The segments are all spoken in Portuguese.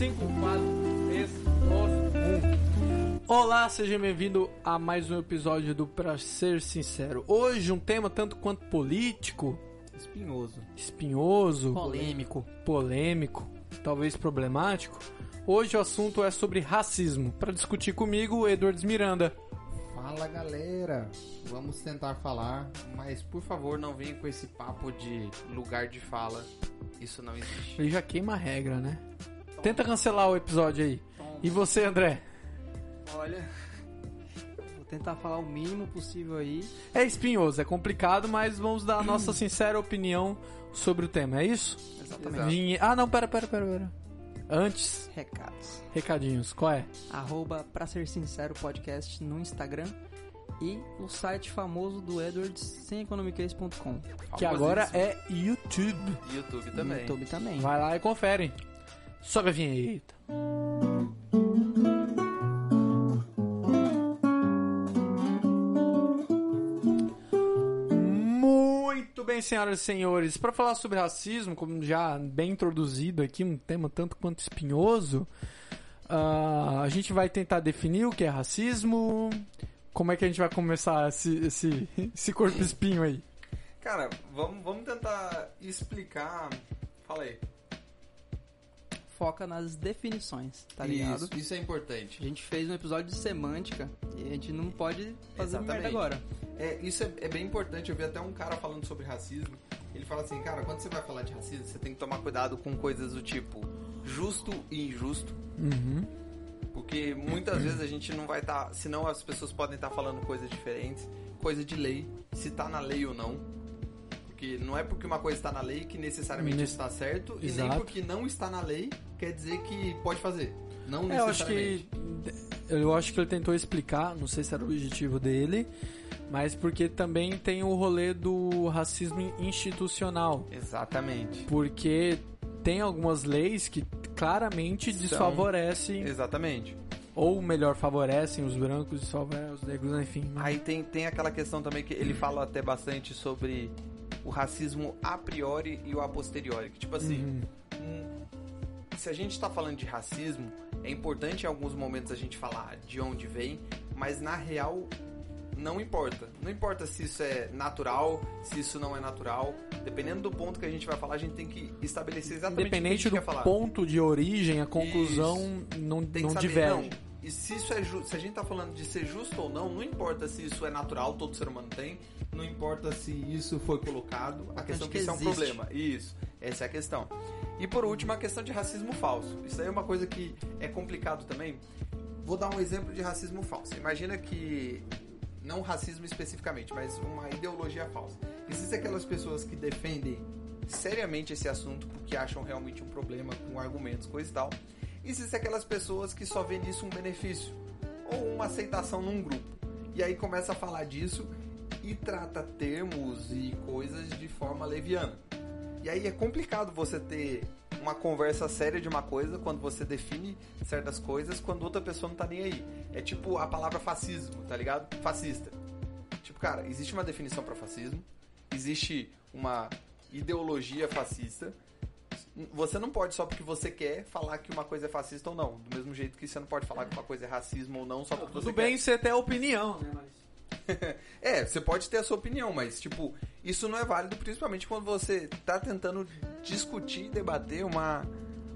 5, 4, 3, 2, 1. Olá, seja bem-vindo a mais um episódio do Pra Ser Sincero. Hoje um tema tanto quanto político, Espinhoso. espinhoso, Polêmico. polêmico, talvez problemático. Hoje o assunto é sobre racismo. Para discutir comigo, Edwards Miranda. Fala galera, vamos tentar falar, mas por favor não venha com esse papo de lugar de fala. Isso não existe. Ele já queima a regra, né? Tenta cancelar o episódio aí. E você, André? Olha, vou tentar falar o mínimo possível aí. É espinhoso, é complicado, mas vamos dar a nossa sincera opinião sobre o tema, é isso? Exatamente. Vinhe- Ah, não, pera, pera, pera, pera. Antes, Recados. recadinhos, qual é? Arroba pra ser sincero podcast no Instagram e o site famoso do Edwards semeconomicase.com. Que agora é YouTube. YouTube No também. YouTube também. Vai lá e confere. Sobe a vinheta. Muito bem, senhoras e senhores. Para falar sobre racismo, como já bem introduzido aqui, um tema tanto quanto espinhoso, ah, a gente vai tentar definir o que é racismo. Como é que a gente vai começar esse, esse, esse corpo espinho aí? Cara, vamos, vamos tentar explicar. Fala aí. Foca nas definições, tá ligado? Isso, isso é importante. A gente fez um episódio de semântica e a gente não pode fazer Exatamente. merda agora. É, isso é, é bem importante. Eu vi até um cara falando sobre racismo. Ele fala assim, cara, quando você vai falar de racismo, você tem que tomar cuidado com coisas do tipo justo e injusto. Uhum. Porque muitas vezes a gente não vai estar. senão as pessoas podem estar falando coisas diferentes. Coisa de lei, se tá na lei ou não. Porque não é porque uma coisa está na lei que necessariamente Nesse- está certo. E Exato. nem porque não está na lei quer dizer que pode fazer. Não É, eu acho necessariamente. que eu acho que ele tentou explicar, não sei se era o objetivo dele, mas porque também tem o rolê do racismo institucional, Exatamente. porque tem algumas leis que claramente São- desfavorecem Exatamente. ou melhor favorecem os brancos, desfavorecem os negros, enfim. né? Aí tem, tem aquela questão também que ele fala até bastante sobre o racismo a priori e o a posteriori. Que tipo assim, Uhum. um- se a gente tá falando de racismo, é importante em alguns momentos a gente falar de onde vem, mas na real não importa. Não importa se isso é natural, se isso não é natural. Dependendo do ponto que a gente vai falar, a gente tem que estabelecer exatamente Independente o que a do gente quer falar. ponto de origem, a conclusão não, Tem não diverge. não. E se isso é se a gente tá falando de ser justo ou não, não importa se isso é natural, todo ser humano tem, não importa se isso foi colocado, a questão é que que isso é um problema. Isso, essa é a questão. E por último, a questão de racismo falso. Isso aí é uma coisa que é complicado também. Vou dar um exemplo de racismo falso. Imagina que não racismo especificamente, mas uma ideologia falsa. Existem aquelas pessoas que defendem seriamente esse assunto porque acham realmente um problema com argumentos, coisa e tal. Existem aquelas pessoas que só veem nisso um benefício ou uma aceitação num grupo. E aí começa a falar disso e trata termos e coisas de forma leviana. E aí é complicado você ter uma conversa séria de uma coisa quando você define certas coisas quando outra pessoa não tá nem aí. É tipo a palavra fascismo, tá ligado? Fascista. Tipo, cara, existe uma definição para fascismo, existe uma ideologia fascista. Você não pode só porque você quer falar que uma coisa é fascista ou não. Do mesmo jeito que você não pode falar que uma coisa é racismo ou não só porque Tudo você bem quer. você ter opinião, né? Mas... É, você pode ter a sua opinião, mas, tipo, isso não é válido principalmente quando você tá tentando discutir, debater uma,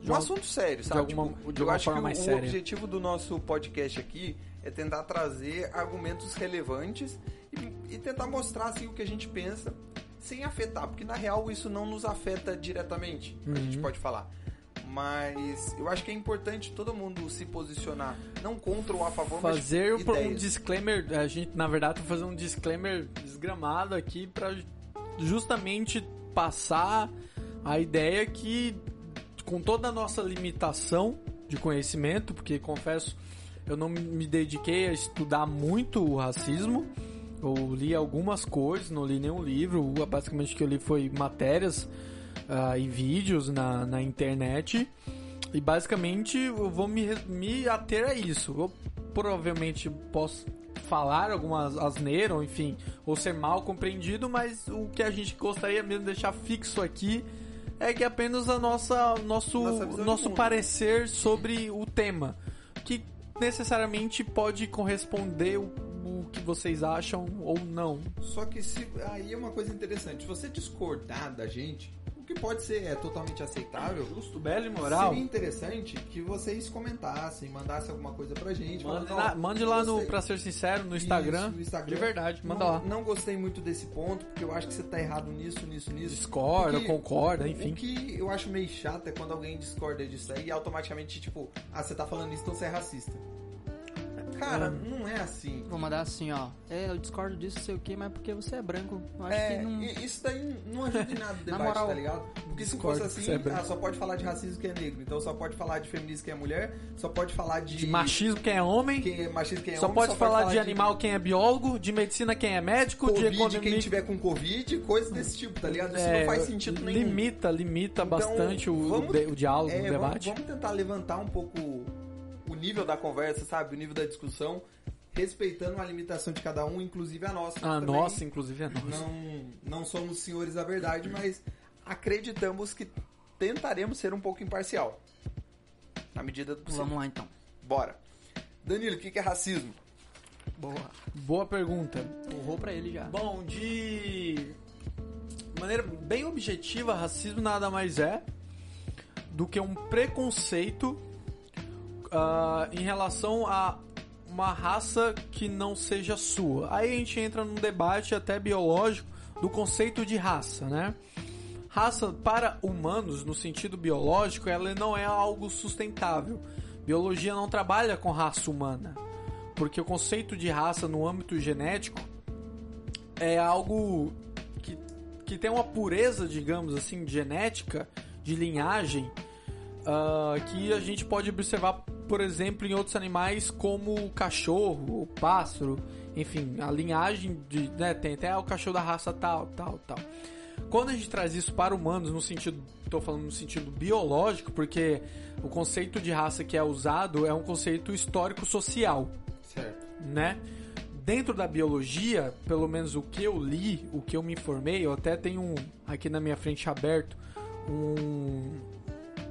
um assunto sério, sabe? alguma- Tipo, de eu acho que o séria. objetivo do nosso podcast aqui é tentar trazer argumentos relevantes e, e tentar mostrar, assim, o que a gente pensa sem afetar, porque na real isso não nos afeta diretamente, a gente Uhum. pode falar. Mas eu acho que é importante todo mundo se posicionar, não contra ou a favor, fazer mas um- um ideias. disclaimer, a gente na verdade tá fazendo um disclaimer desgramado aqui pra justamente passar a ideia que com toda a nossa limitação de conhecimento, porque confesso, eu não me dediquei a estudar muito o racismo. Eu li algumas coisas, não li nenhum livro. Basicamente o que eu li foi matérias ah, e vídeos na, na internet. E basicamente eu vou me, me ater a isso. Eu provavelmente posso falar algumas asneiras, ou enfim, ou ser mal compreendido, mas o que a gente gostaria mesmo de deixar fixo aqui é que é apenas a nossa nosso Nossa nosso parecer sobre o tema, que necessariamente pode corresponder o, o que vocês acham ou não. Só que se aí é uma coisa interessante. Se você discordar da gente, o que pode ser é totalmente aceitável. Justo, belo e moral. Seria interessante que vocês comentassem, mandassem alguma coisa pra gente. Mande falando, lá, mande lá no. Pra Ser Sincero, no Instagram. Isso, no Instagram. De verdade, manda não, lá. Não gostei muito desse ponto, porque eu acho que você tá errado nisso, nisso, nisso. Discorda, Porque concorda, O enfim. que eu acho meio chato é quando alguém discorda disso aí e automaticamente, tipo, ah, você tá falando isso, então você é racista. Cara, não é assim. Vou mandar assim, ó. É, eu discordo disso, sei o que, mas porque você é branco. Eu acho É, que não. isso daí não ajuda em nada o debate, moral, tá ligado? Porque se fosse que assim, é ah, só pode falar de racismo quem é negro, então só pode falar de feminismo quem é mulher, só pode falar de, De machismo quem é homem, quem é machismo quem é só homem, pode falar de animal quem é biólogo, de medicina quem é médico, de Covid, economia quem tiver com Covid, coisas desse tipo, tá ligado? Isso É, não faz sentido nenhum. Limita, limita Então, bastante o, vamos- de- o diálogo, É, o vamos, debate. vamos tentar levantar um pouco o nível da conversa, sabe? O nível da discussão, respeitando a limitação de cada um, inclusive a nossa. A Também nossa, inclusive, é nossa. Não, não somos senhores da verdade, mas acreditamos que tentaremos ser um pouco imparcial. Na medida do possível. Vamos lá então. Bora. Danilo, o que que é racismo? Boa. Boa pergunta. Torrou pra ele já. Bom, de maneira bem objetiva, racismo nada mais é do que um preconceito ah, em relação a uma raça que não seja sua. Aí a gente entra num debate até biológico do conceito de raça, né? Raça para humanos, no sentido biológico, ela não é algo sustentável. Biologia não trabalha com raça humana, porque o conceito de raça no âmbito genético é algo que, que tem uma pureza, digamos assim, genética, de linhagem, ah, que a gente pode observar, por exemplo, em outros animais como o cachorro, o pássaro, enfim, a linhagem de, né, tem até o cachorro da raça tal, tal, tal. Quando a gente traz isso para humanos, no sentido, estou falando no sentido biológico, porque o conceito de raça que é usado é um conceito histórico-social Certo. né? Dentro da biologia, pelo menos o que eu li, o que eu me informei, eu até tenho um, aqui na minha frente aberto um,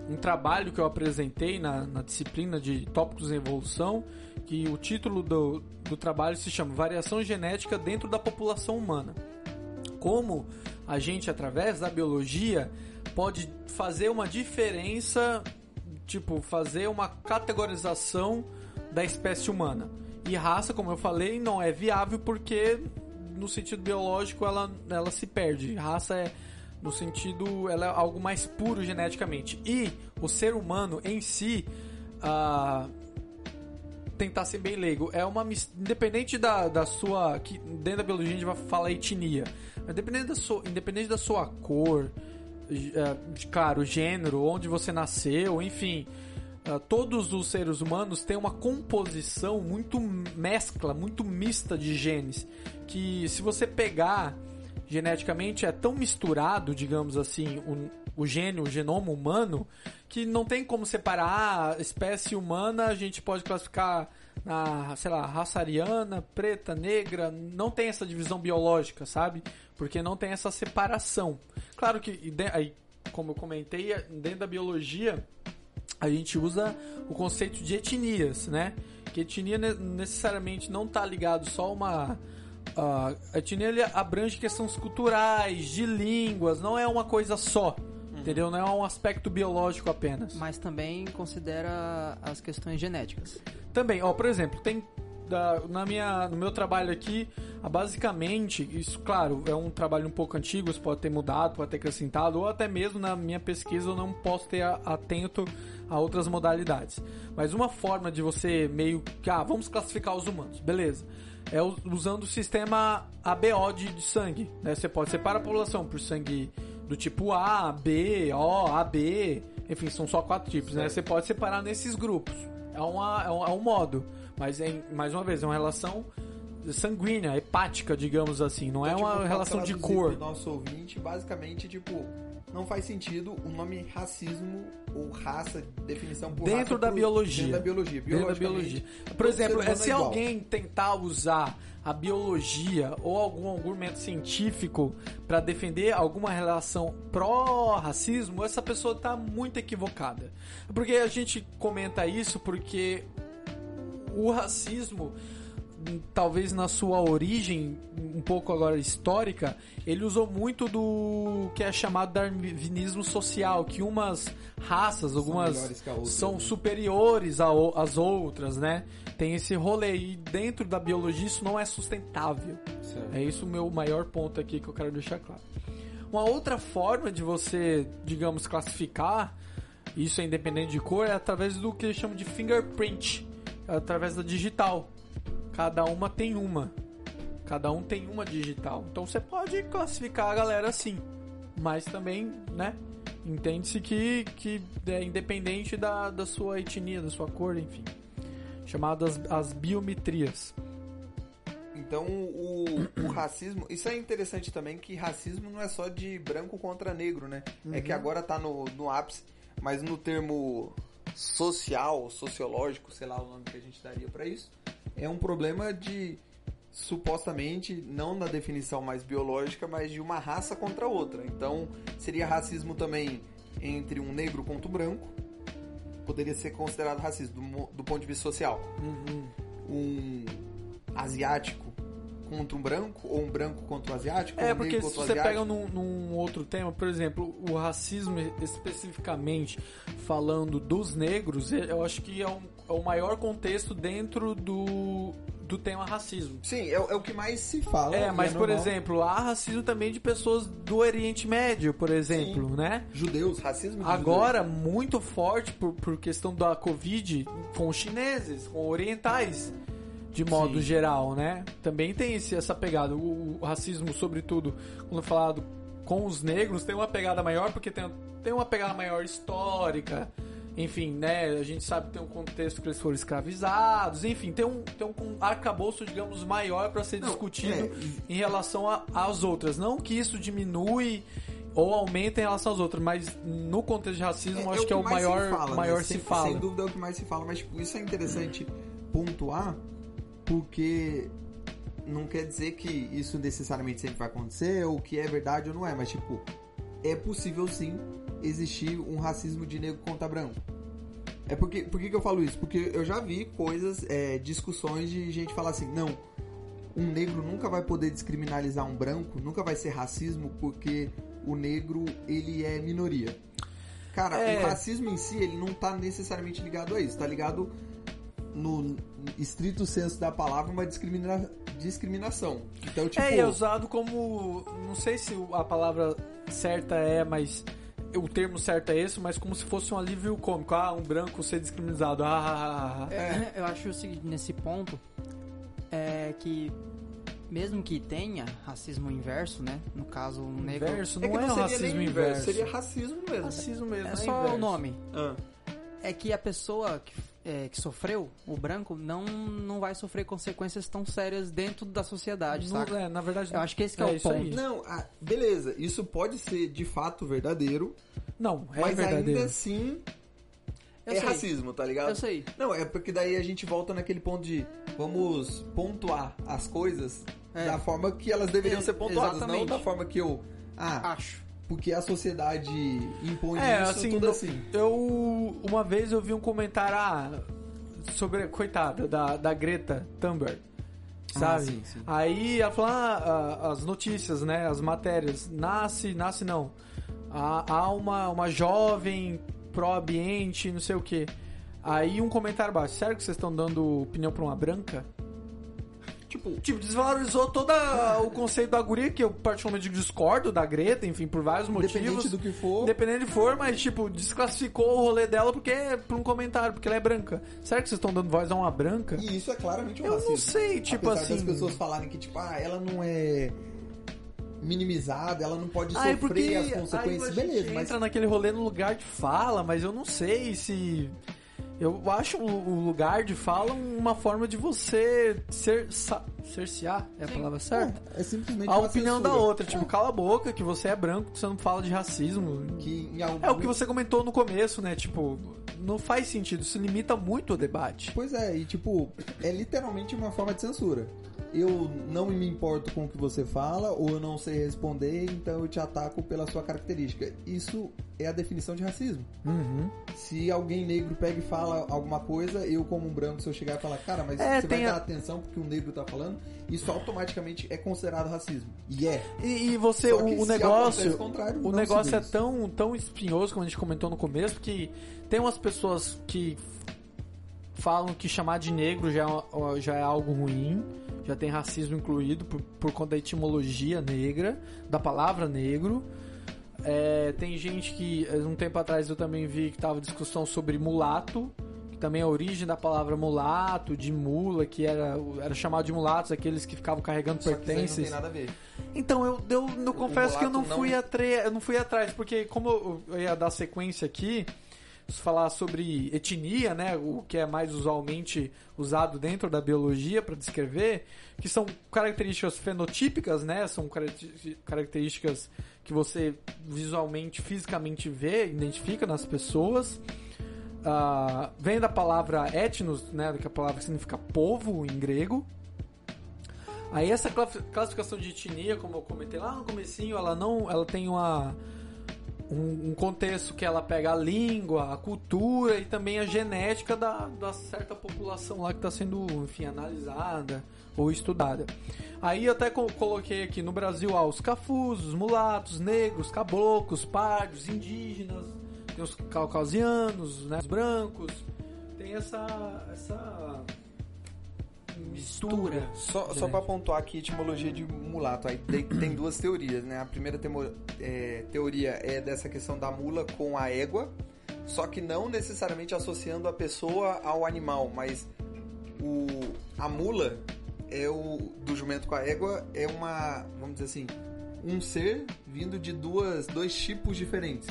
um trabalho que eu apresentei na, na disciplina de tópicos em evolução, que o título do, do trabalho se chama Variação Genética dentro da população humana. Como a gente, através da biologia, pode fazer uma diferença, tipo, fazer uma categorização da espécie humana. E raça, como eu falei, não é viável porque no sentido biológico ela, ela se perde. Raça é no sentido ela é algo mais puro geneticamente. E o ser humano em si, ah, tentar ser bem leigo, é uma independente da, da sua que dentro da biologia a gente vai falar etnia, independente da sua, independente da sua cor, j- é, claro, gênero, onde você nasceu, enfim, ah, todos os seres humanos têm uma composição muito mescla, muito mista de genes, que se você pegar geneticamente é tão misturado, digamos assim, o, o gene, o genoma humano, que não tem como separar ah, a espécie humana, a gente pode classificar na, sei lá, raça ariana, preta, negra, não tem essa divisão biológica, sabe? Porque não tem essa separação. Claro que, aí, como eu comentei, dentro da biologia, a gente usa o conceito de etnias, né? Que etnia ne- necessariamente não está ligado só a uma a etnia ele abrange questões culturais, de línguas, não é uma coisa só, entendeu? Não é um aspecto biológico apenas. Mas também considera as questões genéticas. Também, ó, por exemplo, tem da- na minha, no meu trabalho aqui, ah, basicamente, isso, claro, é um trabalho um pouco antigo, isso pode ter mudado, pode ter acrescentado, ou até mesmo na minha pesquisa eu não posso ter atento a outras modalidades. Mas uma forma de você meio que, ah, vamos classificar os humanos, beleza. É usando o sistema ABO de, de sangue, né? Você pode separar a população por sangue do tipo A, B, O, AB, enfim, são só quatro tipos, né? Você pode separar nesses grupos. É, uma, é, um, é um modo, mas é, mais uma vez, é uma relação sanguínea, hepática, digamos assim, não é Então, uma tipo, relação de cor. nosso ouvinte, basicamente, tipo, não faz sentido o nome racismo ou raça, definição por Dentro raça da pro- biologia. Dentro da biologia. Dentro da biologia. Por exemplo, é, se igual. alguém tentar usar a biologia ou algum argumento científico para defender alguma relação pró-racismo, essa pessoa tá muito equivocada. Porque a gente comenta isso porque o racismo, talvez na sua origem, um pouco agora histórica, ele usou muito do que é chamado darwinismo social, que umas raças, algumas a outra, são né? superiores às outras, né? Tem esse rolê e dentro da biologia isso não é sustentável. Certo. É isso o meu maior ponto aqui que eu quero deixar claro. Uma outra forma de você, digamos, classificar, isso é independente de cor, é através do que eles chamam de fingerprint, através da digital. Cada uma tem uma. Cada um tem uma digital. Então você pode classificar a galera assim. Mas também, né? Entende-se que, que é independente da, da sua etnia, da sua cor, enfim. Chamadas as biometrias. Então, o, o racismo. Isso é interessante também, que racismo não é só de branco contra negro, né? É que agora tá no, no ápice, mas no termo social, sociológico, sei lá o nome que a gente daria pra isso, é um problema de. Supostamente, não na definição mais biológica, mas de uma raça contra outra. Então, seria racismo também entre um negro contra um branco. Poderia ser considerado racismo do, do ponto de vista social um asiático contra um branco, ou um branco contra um asiático, É, um porque se você asiático. pega num, num outro tema, por exemplo, o racismo especificamente falando dos negros, eu acho que é, um- é o maior contexto dentro do, do tema racismo. Sim, é, o- é o que mais se fala. É, e mas por normal. exemplo, há racismo também de pessoas do Oriente Médio, por exemplo, né? Judeus, racismo de Agora, muito forte por, por questão da Covid com chineses, com orientais, de modo Sim. geral, né? Também tem esse, essa pegada. O, o racismo, sobretudo, quando falado com os negros, tem uma pegada maior, porque tem, tem uma pegada maior histórica. Enfim, né? A gente sabe que tem um contexto que eles foram escravizados. Enfim, tem um, tem um arcabouço, digamos, maior para ser Não, discutido é, em relação às outras. Não que isso diminui ou aumenta em relação às outras, mas no contexto de racismo, acho que, é o maior, se fala, né? maior sem, se fala. Sem dúvida é o que mais se fala, mas tipo, isso é interessante pontuar, porque não quer dizer que isso necessariamente sempre vai acontecer, ou que é verdade ou não é, mas tipo, é possível sim existir um racismo de negro contra branco. É porque, por que, eu falo isso? Porque eu já vi coisas, é, discussões de gente falar assim, não, um negro nunca vai poder descriminalizar um branco, nunca vai ser racismo porque o negro ele é minoria. Cara, É. o racismo em si ele não tá necessariamente ligado a isso, tá ligado no estrito senso da palavra uma discrimina- discriminação. Então, tipo, É, e é usado como. Não sei se a palavra certa é, mas. O termo certo é esse, mas como se fosse um alívio cômico. Ah, um branco ser discriminado. Ah, ah, ah, ah. É, eu acho o seguinte, nesse ponto, é que mesmo que tenha racismo inverso, né? No caso, um negro. Inverso é não é, não um seria racismo nem inverso. seria racismo mesmo. racismo mesmo. É não só inverso. o nome. Ah. É que a pessoa que, é, que sofreu, o branco, não, não vai sofrer consequências tão sérias dentro da sociedade, Não- saca? é, na verdade, Eu acho que esse que é, o isso ponto. aí. Não, ah, beleza, isso pode ser de fato verdadeiro, Não, é mas verdadeiro. ainda assim Eu é sei. racismo, tá ligado? Eu sei. Não, é porque daí a gente volta naquele ponto de vamos pontuar as coisas É. da forma que elas deveriam É, ser pontuadas, não exatamente. da forma que eu. Ah, Acho. Porque a sociedade impõe É, isso, assim, tudo assim. eu uma vez eu vi um comentário ah, sobre coitada da, da Greta Thunberg, sabe? Ah, sim, sim. Aí ela falou ah, ah, as notícias, né, as matérias, nasce, nasce não. Há, há uma uma jovem pró ambiente, não sei o que. Aí um comentário baixo, sério que vocês estão dando opinião pra uma branca? Tipo, Tipo, desvalorizou todo o conceito da guria, que eu particularmente discordo da Greta, enfim, por vários motivos. independente do que for. Independente de for, mas, tipo, desclassificou o rolê dela porque por um comentário, porque ela é branca. Será que vocês estão dando voz a uma branca? E isso é claramente um Eu racismo. não sei, tipo Apesar assim. das pessoas falarem que, tipo, ah, ela não é minimizada, ela não pode Ai, sofrer as aí consequências. a gente Beleza, mas entra naquele rolê no lugar de fala, mas eu não sei se. Eu acho o lugar de fala uma forma de você ser cercear é a palavra certa? É, é simplesmente A uma opinião da censura. outra, tipo, cala a boca, que você é branco, você não fala de racismo. Que em algum... É o que você comentou no começo, né? Tipo, não faz sentido, isso limita muito o debate. Pois é, e tipo, é literalmente uma forma de censura. Eu não me importo com o que você fala, ou eu não sei responder, então eu te ataco pela sua característica. Isso é a definição de racismo. Uhum. Se alguém negro pega e fala alguma coisa, eu como um branco, se eu chegar e falar, cara, mas É, você tem vai a- dar atenção porque o negro tá falando, isso automaticamente é considerado racismo. E é. E, e você, Só que o, negócio, o contrário, o não negócio é tão, tão espinhoso, como a gente comentou no começo, que tem umas pessoas que falam que chamar de negro já, é- já é algo ruim, já tem racismo incluído por, por conta da etimologia negra, da palavra negro. É, tem gente que, eh, um tempo atrás eu também vi que tava discussão sobre mulato, que também é a origem da palavra mulato, de mula, que era, era chamado de mulatos, aqueles que ficavam carregando Só que isso aí não pertences. tem nada a ver. Então, eu, eu, eu confesso que eu não mulato fui, não- atre... eu não fui atrás, porque como eu ia dar sequência aqui, falar sobre etnia, né, o que é mais usualmente usado dentro da biologia para descrever, que são características fenotípicas, né, são caracter- características que você visualmente, fisicamente vê, identifica nas pessoas. Ah, vem da palavra etnos, né, que é a palavra que significa povo em grego. Aí essa cla- classificação de etnia, como eu comentei lá no comecinho, ela não, ela tem uma um, um contexto que ela pega a língua, a cultura e também a genética da, da certa população lá que está sendo, enfim, analisada ou estudada. Aí até co- coloquei aqui no Brasil ah, os cafus, os mulatos, negros, caboclos, pardos, indígenas, tem os caucasianos, né, os brancos, tem essa essa mistura. Só, só pra pontuar aqui, etimologia de mulato. Aí tem, tem duas teorias, né? A primeira temo- é, teoria é dessa questão da mula com a égua, só que não necessariamente associando a pessoa ao animal, mas o, a mula é o do jumento com a égua é uma, vamos dizer assim, um ser vindo de duas, dois tipos diferentes.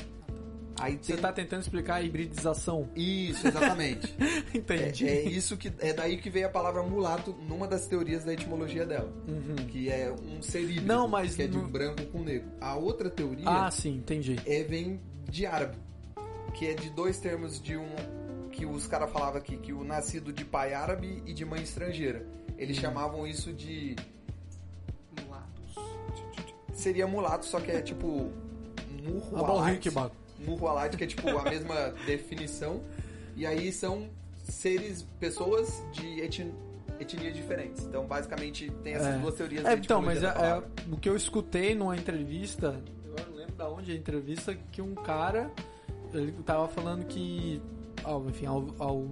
Aí Você tem tá tentando explicar a hibridização. isso, exatamente. Entendi. É, é isso que é daí que veio a palavra mulato numa das teorias da etimologia dela, Uhum. que é um ser híbrido, Não, mas que é de no- branco com negro. A outra teoria Ah, sim, entendi. é vem de árabe, que é de dois termos de um que os caras falavam aqui, que o nascido de pai árabe e de mãe estrangeira. Eles Uhum. chamavam isso de seria mulato, só que é tipo murro. Murro alite, que é tipo a mesma definição. E aí são seres, pessoas de etn- etnias diferentes. Então, basicamente, tem essas É. duas teorias É, da então, mas é, é, o que eu escutei numa entrevista, eu não lembro da onde é a entrevista, que um cara, ele tava falando que, ao, enfim, ao, ao,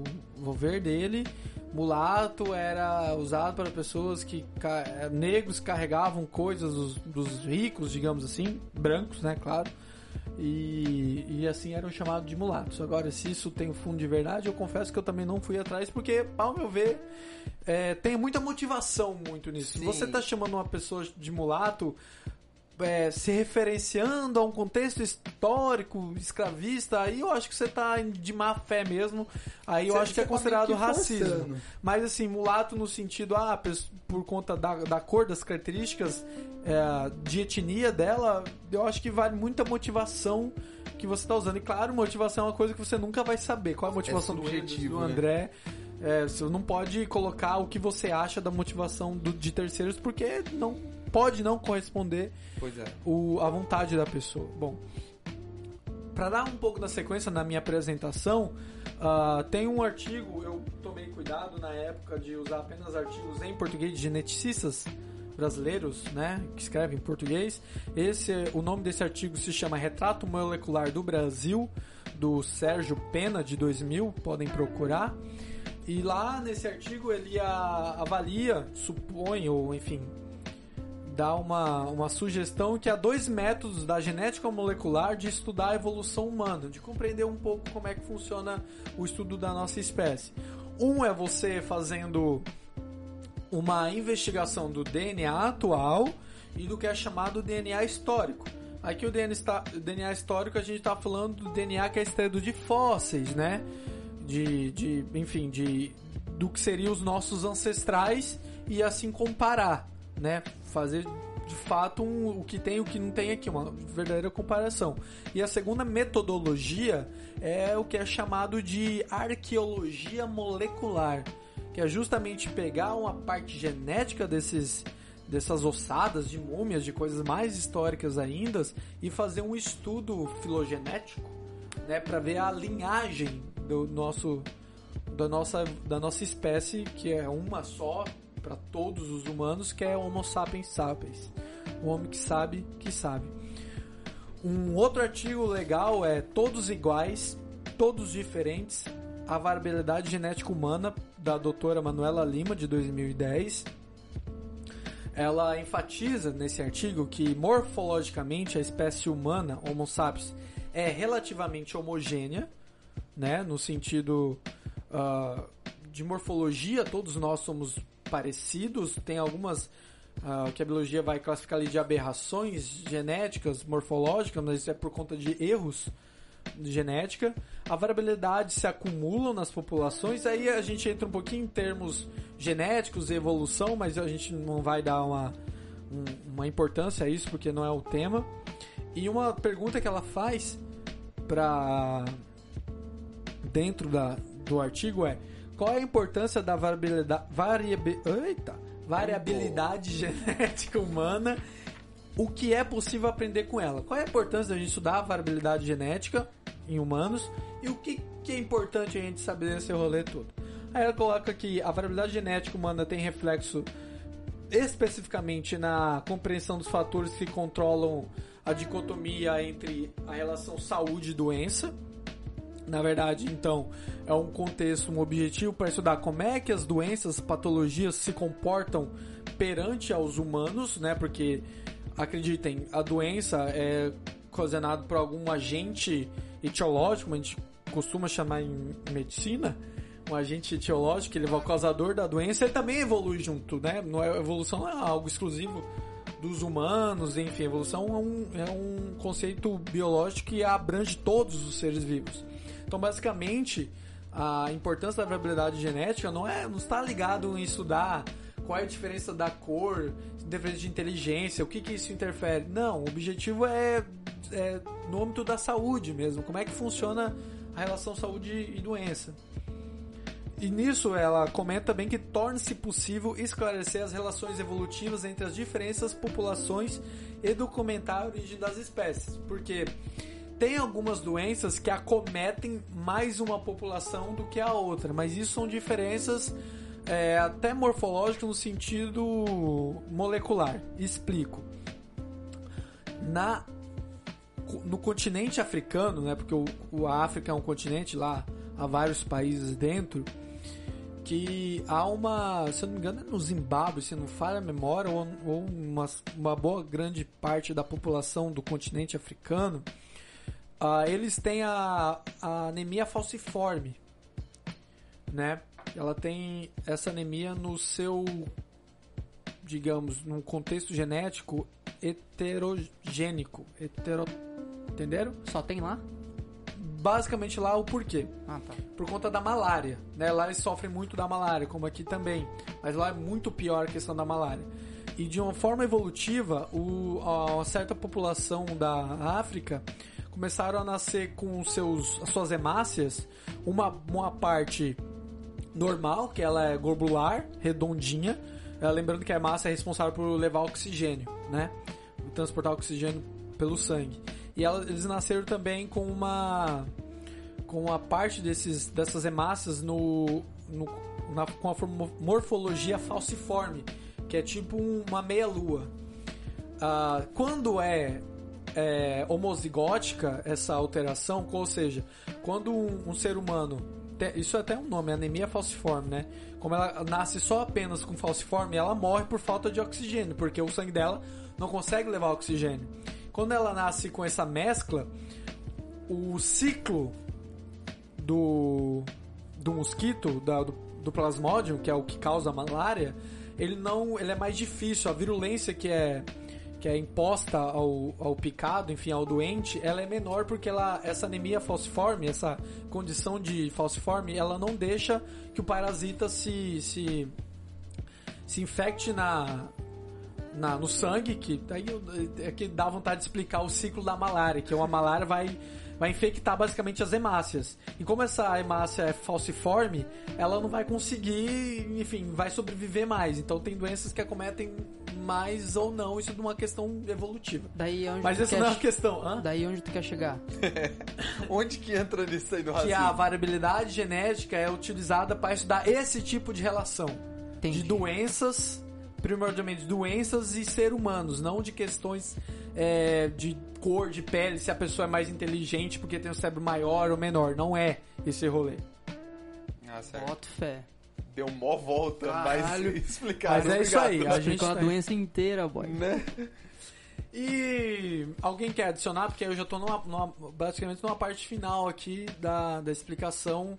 ao ver dele, mulato era usado para pessoas que, eh, negros carregavam coisas dos, dos ricos, digamos assim, brancos, né, claro, e, e assim eram chamados de mulatos. Agora, se isso tem um fundo de verdade, eu confesso que eu também não fui atrás, porque, ao meu ver, é, tem muita motivação muito nisso. Se você tá chamando uma pessoa de mulato, é, se referenciando a um contexto histórico, escravista, aí eu acho que você tá de má fé mesmo. Aí eu Você- acho que é considerado que racismo. Mas assim, mulato no sentido, ah, por conta da, da cor, das características é, de etnia dela, eu acho que vale muita motivação que você tá usando. E claro, motivação é uma coisa que você nunca vai saber. Qual é a motivação do Edson, subjetivo, do né? André? É, você não pode colocar o que você acha da motivação do- de terceiros, porque não pode não corresponder Pois é. o, a vontade da pessoa. Bom, para dar um pouco da sequência na minha apresentação, ah, tem um artigo, eu tomei cuidado na época de usar apenas artigos em português de geneticistas brasileiros, né, que escrevem em português. Esse, o nome desse artigo se chama Retrato Molecular do Brasil, do Sérgio Pena, de 2000, podem procurar. E lá nesse artigo ele a- avalia, supõe, ou enfim, dá uma, uma sugestão que há dois métodos da genética molecular de estudar a evolução humana, de compreender um pouco como é que funciona o estudo da nossa espécie. Um é você fazendo uma investigação do DNA atual e do que é chamado DNA histórico. Aqui o DNA, está- o DNA histórico a gente está falando do DNA que é extraído de fósseis, né? De, de, enfim, de do que seriam os nossos ancestrais e assim comparar, né? Fazer de fato um, o que tem e o que não tem aqui, uma verdadeira comparação. E a segunda metodologia é o que é chamado de arqueologia molecular, que é justamente pegar uma parte genética desses dessas ossadas de múmias, de coisas mais históricas ainda, e fazer um estudo filogenético, né, para ver a linhagem do nosso da nossa da nossa espécie, que é uma só para todos os humanos, que é Homo sapiens sapiens, o homem que sabe que sabe. Um outro artigo legal é Todos Iguais, Todos Diferentes, a Variabilidade Genética Humana, da doutora Manuela Lima, de 2010 ela enfatiza nesse artigo que morfologicamente a espécie humana, Homo sapiens, é relativamente homogênea, né, no sentido uh, de morfologia, todos nós somos parecidos, tem algumas uh, que a biologia vai classificar ali de aberrações genéticas, morfológicas, mas isso é por conta de erros de genética. A variabilidade se acumula nas populações, aí a gente entra um pouquinho em termos genéticos e evolução, mas a gente não vai dar uma, um, uma importância a isso porque não é o tema. E uma pergunta que ela faz para dentro da, do artigo é qual é a importância da variabilidade, variabi, eita, variabilidade genética humana? O que é possível aprender com ela? Qual é a importância da gente estudar a variabilidade genética em humanos e o que, que é importante a gente saber nesse rolê todo? Aí ela coloca que a variabilidade genética humana tem reflexo especificamente na compreensão dos fatores que controlam a dicotomia entre a relação saúde e doença. Na verdade, então, é um contexto, um objetivo para estudar como é que as doenças, patologias se comportam perante aos humanos, né? Porque, acreditem, a doença é ocasionada por algum agente etiológico, a gente costuma chamar em medicina, um agente etiológico, ele é o causador da doença, ele também evolui junto, né? Não é, evolução não é algo exclusivo dos humanos, enfim, evolução é um, é um conceito biológico que abrange todos os seres vivos. Então, basicamente, a importância da variabilidade genética não é não está ligado em estudar qual é a diferença da cor, diferença de inteligência, o que, que isso interfere. Não, o objetivo é, é no âmbito da saúde mesmo, como é que funciona a relação saúde e doença. E nisso ela comenta bem que torna-se possível esclarecer as relações evolutivas entre as diferentes populações e documentar a origem das espécies. Porque tem algumas doenças que acometem mais uma população do que a outra, mas isso são diferenças é, até morfológicas no sentido molecular. Explico. Na no continente africano, né, porque o, o a África é um continente lá, há vários países dentro, que há uma, se eu não me engano, é no Zimbábue, se não falha a memória, ou, ou uma, uma boa grande parte da população do continente africano, uh, eles têm a, a anemia falciforme, né? Ela tem essa anemia no seu, digamos, num contexto genético heterogênico, hetero, entenderam? Só tem lá? basicamente lá o porquê. Ah, tá. Por conta da malária. Né? Lá eles sofrem muito da malária, como aqui também. Mas lá é muito pior a questão da malária. E de uma forma evolutiva, o, a, uma certa população da África começaram a nascer com seus, as suas hemácias, uma, uma parte normal, que ela é globular, redondinha, é, lembrando que a hemácia é responsável por levar oxigênio, né? Transportar oxigênio pelo sangue. E ela, eles nasceram também com uma com uma parte desses, dessas hemácias no, no na, com a morfologia falciforme, que é tipo uma meia-lua. Ah, quando é, é, homozigótica essa alteração, ou seja, quando um, um ser humano isso é até um nome, anemia falciforme, né? Como ela nasce só apenas com falciforme, ela morre por falta de oxigênio, porque o sangue dela não consegue levar oxigênio. Quando ela nasce com essa mescla, o ciclo do, do mosquito, da, do, do plasmodium, que é o que causa a malária, ele não, ele é mais difícil. A virulência que é que é imposta ao, ao picado, enfim, ao doente, ela é menor porque ela, essa anemia falciforme, essa condição de falciforme, ela não deixa que o parasita se, se se infecte na, na no sangue, que aí é que dá vontade de explicar o ciclo da malária, que uma malária vai vai infectar basicamente as hemácias. E como essa hemácia é falciforme, ela não vai conseguir, enfim, vai sobreviver mais. Então tem doenças que acometem mais ou não, isso de uma questão evolutiva. Daí é onde Mas quer não é uma questão, hã? Daí onde tu quer chegar? Onde que entra nisso aí do que racismo? a variabilidade genética é utilizada para estudar esse tipo de relação Entendi. de doenças, primordialmente doenças e ser humanos, não de questões é, de cor, de pele, se a pessoa é mais inteligente porque tem um cérebro maior ou menor. Não é esse rolê. Ah, certo. Boto fé. Deu mó volta, Caralho. mas explicado. Mas é isso aí, obrigado. a gente Explicou a doença inteira, boy. Né? E alguém quer adicionar? Porque eu já tô numa, numa- basicamente numa parte final aqui da, da explicação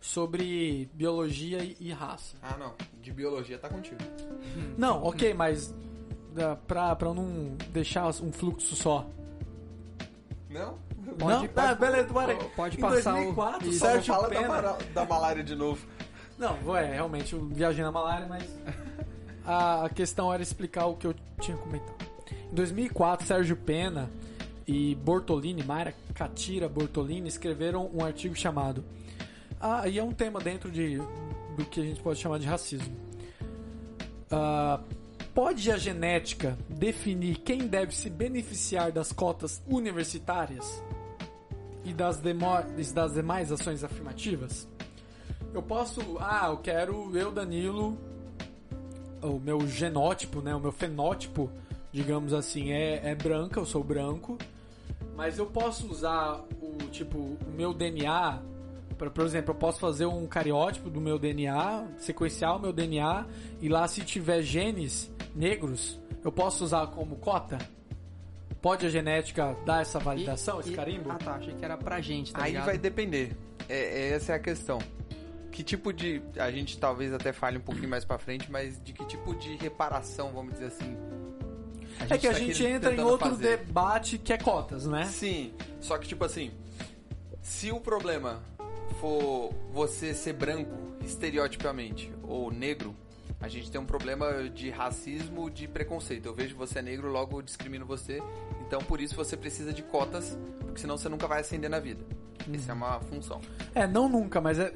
sobre biologia e, e raça. Ah, não. De biologia tá contigo. Não, ok, mas pra, pra não deixar um fluxo só. Não? não? Ah, beleza, bora aí. Pode Em passar o- 2004, Isso. Só não Sérgio fala da, da malária de novo. Não, é, realmente, eu viajei na malária, mas a, questão era explicar o que eu tinha comentado. Em 2004, Sérgio Pena e Bortolini, Mayra Catira Bortolini, escreveram um artigo chamado... Ah, e é um tema dentro de, do que a gente pode chamar de racismo. Ah, pode a genética definir quem deve se beneficiar das cotas universitárias e das, e das demais ações afirmativas? Eu posso. Ah, eu quero. Eu, Danilo. O meu genótipo, né? O meu fenótipo, digamos assim, é, é branca, eu sou branco. Mas eu posso usar o tipo, o meu DNA. Por exemplo, eu posso fazer um cariótipo do meu DNA, sequenciar o meu DNA, e lá se tiver genes negros, eu posso usar como cota? Pode a genética dar essa validação, esse E- carimbo? Ah tá, achei que era pra gente, tá Aí ligado? vai depender. É, é- essa é a questão. Que tipo de. A gente talvez até fale um pouquinho mais pra frente, mas de que tipo de reparação, vamos dizer assim. é que a tá gente entra em outro fazer. debate que é cotas, né? Sim, só que tipo assim, se o problema for você ser branco estereotipamente ou negro, a gente tem um problema de racismo, de preconceito. Eu vejo você é negro, logo discrimino você. Então por isso você precisa de cotas, porque senão você nunca vai ascender na vida. Essa é uma função. É, não nunca, mas é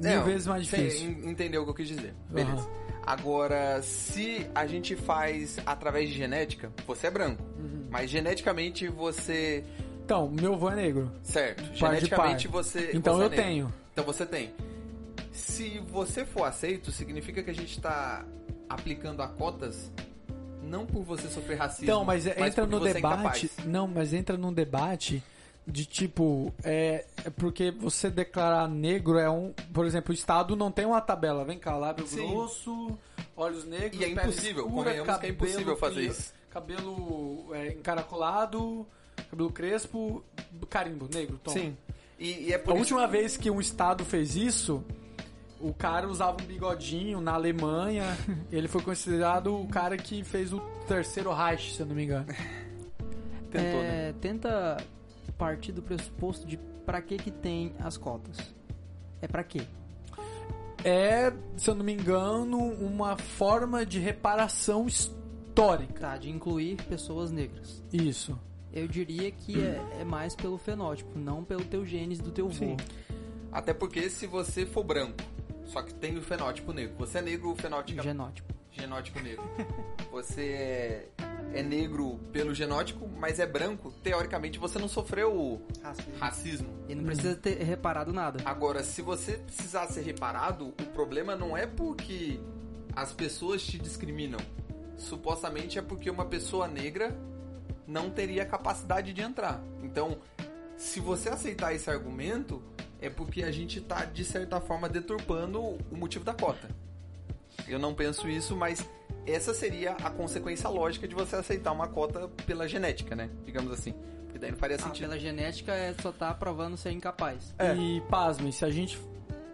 mil Não, vezes mais difícil. en- entendeu o que eu quis dizer. Beleza. Aham. Agora, se a gente faz através de genética, você é branco. Uhum. Mas geneticamente você. Então, meu avô é negro. Certo. Geneticamente você. Então você é eu negro. tenho. Então você tem. Se você for aceito, significa que a gente está aplicando a cotas não por você sofrer racismo. Então, mas, é- entra no você é debate. incapaz. não, mas entra num debate de tipo. É, é porque você declarar negro é um. Por exemplo, o Estado não tem uma tabela. Vem cá, lábio Sim. grosso, olhos negros. E é pele impossível, escura, convenhamos que é impossível fazer isso. Cabelo é, encaracolado, cabelo crespo, carimbo, negro, tom. Sim. E, e é por A isso última vez que um estado fez isso, o cara usava um bigodinho na Alemanha. ele foi considerado o cara que fez o terceiro Reich, se eu não me engano. tentou, né? É, Tenta partir do pressuposto de pra que que tem as cotas. É pra quê? É, se eu não me engano, uma forma de reparação histórica. Tá, de incluir pessoas negras. Isso. Eu diria que é, é mais pelo fenótipo, não pelo teu genes do teu vô. Sim. Até porque se você for branco, só que tem o fenótipo negro. Você é negro, o fenótipo Genótipo. genótipo negro. Você é, é negro pelo genótipo, mas é branco. Teoricamente você não sofreu o racismo. E não precisa ter reparado nada. Agora, se você precisar ser reparado, o problema não é porque as pessoas te discriminam. Supostamente é porque uma pessoa negra não teria capacidade de entrar. Então, se você aceitar esse argumento, é porque a gente está, de certa forma, deturpando o motivo da cota. Eu não penso isso, mas essa seria a consequência lógica de você aceitar uma cota pela genética, né? Digamos assim. Porque daí não faria Ah, sentido. pela genética é só tá provando ser incapaz. É. E pasmem, se a gente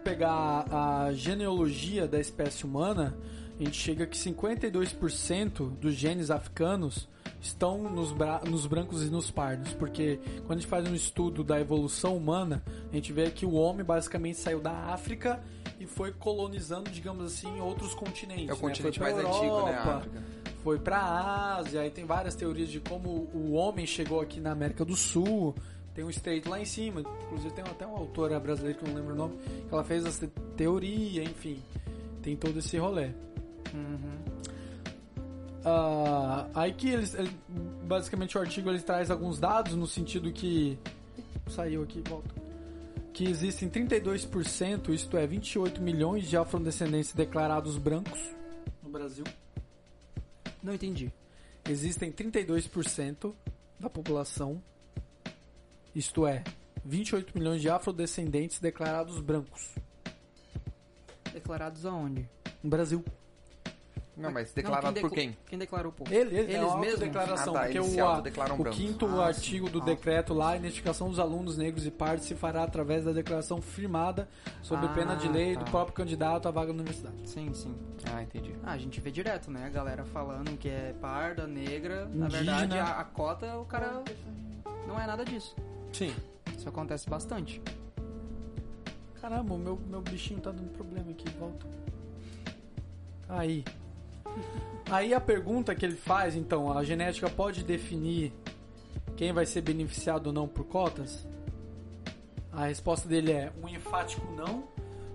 pegar a genealogia da espécie humana, a gente chega que 52% dos genes africanos estão nos, nos brancos e nos pardos, porque quando a gente faz um estudo da evolução humana, a gente vê que o homem basicamente saiu da África e foi colonizando, digamos assim, outros continentes. É o né? continente mais pra antigo, né? A Europa, África. foi pra Ásia, aí tem várias teorias de como o homem chegou aqui na América do Sul. Tem um estreito lá em cima, inclusive tem até uma autora brasileira que eu não lembro o nome, que ela fez essa teoria, enfim. Tem todo esse rolê. Uhum. Ah, aí que eles, ele- basicamente o artigo ele traz alguns dados no sentido que saiu aqui, volta. Que existem 32%, isto é, 28 milhões de afrodescendentes declarados brancos no Brasil. Não entendi. Existem 32% da população, isto é, 28 milhões de afrodescendentes declarados brancos Declarados aonde? no Brasil. Não, mas Não, declarado quem por quem? Quem declarou, pô? Ele, ele é Eles uma mesmos? declaração, Ah, tá, porque o, a- o quinto Ah, artigo do sim. decreto lá, a identificação dos alunos negros e pardos se fará através da declaração firmada sob Ah, pena de lei do tá. próprio candidato à vaga na universidade. Sim, sim. Ah, entendi. Ah, a gente vê direto, né? A galera falando que é parda, negra. Na Indígena. verdade, a, a cota, o cara não é nada disso. Sim. Isso acontece bastante. Caramba, o meu, meu bichinho tá dando problema aqui, volta. Aí. Aí a pergunta que ele faz, então, a genética pode definir quem vai ser beneficiado ou não por cotas? A resposta dele é um enfático não,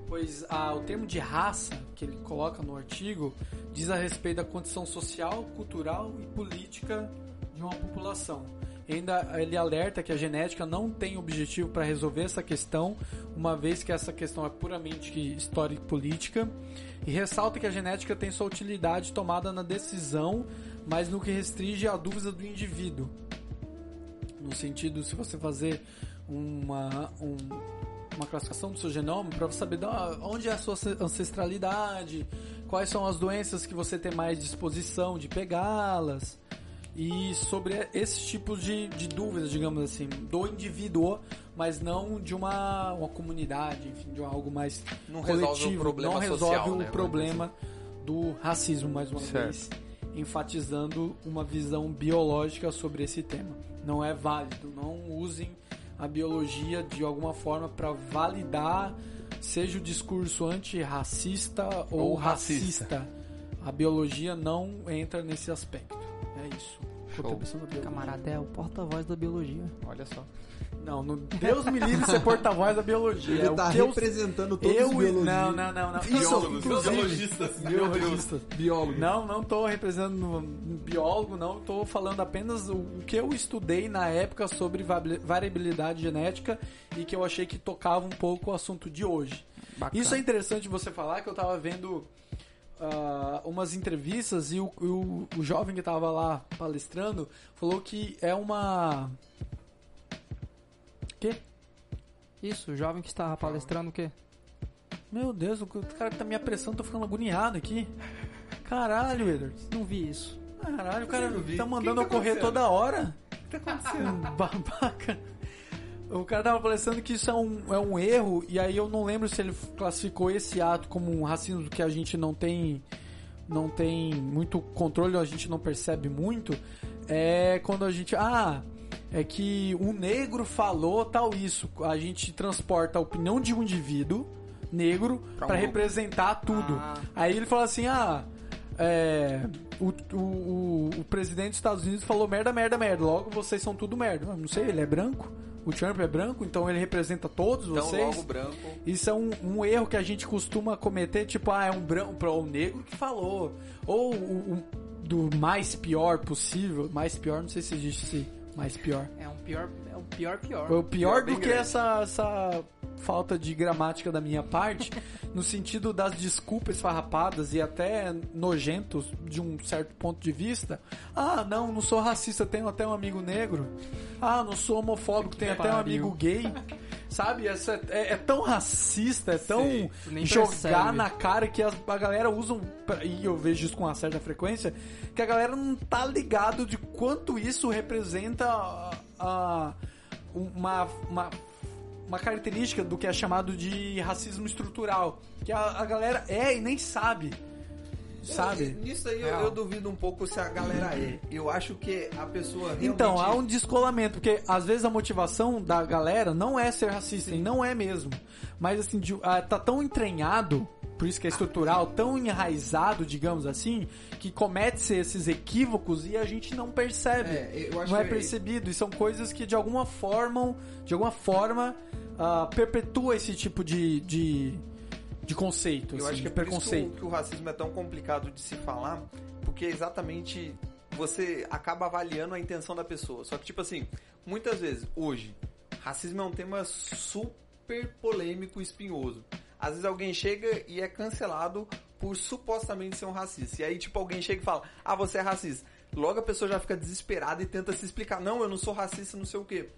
pois ah, o termo de raça que ele coloca no artigo diz a respeito da condição social, cultural e política de uma população. Ainda ele alerta que a genética não tem objetivo para resolver essa questão, uma vez que essa questão é puramente histórica e política, e ressalta que a genética tem sua utilidade tomada na decisão, mas no que restringe a dúvida do indivíduo. No sentido, se você fazer uma, um- uma classificação do seu genoma para saber onde é a sua ancestralidade, quais são as doenças que você tem mais disposição de pegá-las e sobre esses tipos de, de dúvidas, digamos assim, do indivíduo, mas não de uma, uma comunidade, enfim, de algo mais Não resolve coletivo, o problema não resolve social, o né, problema do racismo, mais uma Certo. vez, enfatizando uma visão biológica sobre esse tema. Não é válido, não usem a biologia de alguma forma para validar seja o discurso antirracista ou, Ou racista. racista. A biologia não entra nesse aspecto. É isso. Show. Contribuição da biologia. Camarada é o porta-voz da biologia. Olha só. Não, no, Deus me livre ser porta-voz da biologia. Ele é o tá eu- representando todos eu, os biologistas. não, não, não, não. Isso, Biólogos, biologistas. biologistas. Biólogo. Não, não tô representando um biólogo, não. Tô falando apenas o, o que eu estudei na época sobre vari- variabilidade genética e que eu achei que tocava um pouco o assunto de hoje. Bacana. Isso é interessante você falar que eu tava vendo ah, umas entrevistas e o, o, o jovem que tava lá palestrando falou que é uma. Quê? Isso, o jovem que estava palestrando o quê? Meu Deus, o cara que tá me apressando, tô ficando agoniado aqui. Caralho, Edward. Não vi isso. Caralho, o cara não vi. tá mandando eu tá correr toda hora. O que tá acontecendo? Babaca. O cara tava parecendo que isso é um, é um erro, e aí eu não lembro se ele classificou esse ato como um racismo que a gente não tem não tem muito controle, a gente não percebe muito. É quando a gente. Ah, é que um negro falou tal isso. A gente transporta a opinião de um indivíduo negro um para representar tudo. Ah. Aí ele fala assim: ah, é, o, o, o, o presidente dos Estados Unidos falou merda, merda, merda. Logo vocês são tudo merda. Eu não sei, ele é branco? O Trump é branco, então ele representa todos Então, vocês? logo branco. Isso é um, um erro que a gente costuma cometer, tipo, ah, é um branco, o negro que falou. Ou o, o- do mais pior possível. Mais pior, não sei se existe esse mais pior. É um pior, é um pior pior. Foi o pior Pior do que essa, essa falta de gramática da minha parte, no sentido das desculpas farrapadas e até nojentos de um certo ponto de vista. Ah, não, não sou racista, tenho até um amigo negro. Ah, não sou homofóbico, tenho até um amigo gay. Sabe, essa é, é tão racista, é tão jogar percebe. na cara que as- a galera pra- e eu vejo isso com uma certa frequência, que a galera não tá ligado de quanto isso representa a- a- uma, uma, uma característica do que é chamado de racismo estrutural. Que a, a galera é e nem sabe. sabe? Nisso aí eu, eu duvido um pouco se a galera é. Eu acho que a pessoa realmente... Então, há um descolamento, porque às vezes a motivação da galera não é ser racista, e não é mesmo. Mas assim, de- ah, tá tão entranhado, por isso que é estrutural, tão enraizado, digamos assim, que comete-se esses equívocos e a gente não percebe. É, não é que- percebido. E são coisas que de alguma forma, de alguma forma, ah, perpetua esse tipo de, de, de conceito, Eu assim, acho que é por isso preconceito. que o racismo é tão complicado de se falar, porque exatamente você acaba avaliando a intenção da pessoa. Só que, tipo assim, muitas vezes, hoje, racismo é um tema super polêmico e espinhoso. Às vezes alguém chega e é cancelado por supostamente ser um racista. E aí, tipo, alguém chega e fala, ah, você é racista. Logo a pessoa já fica desesperada e tenta se explicar, não, eu não sou racista, não sei o quê.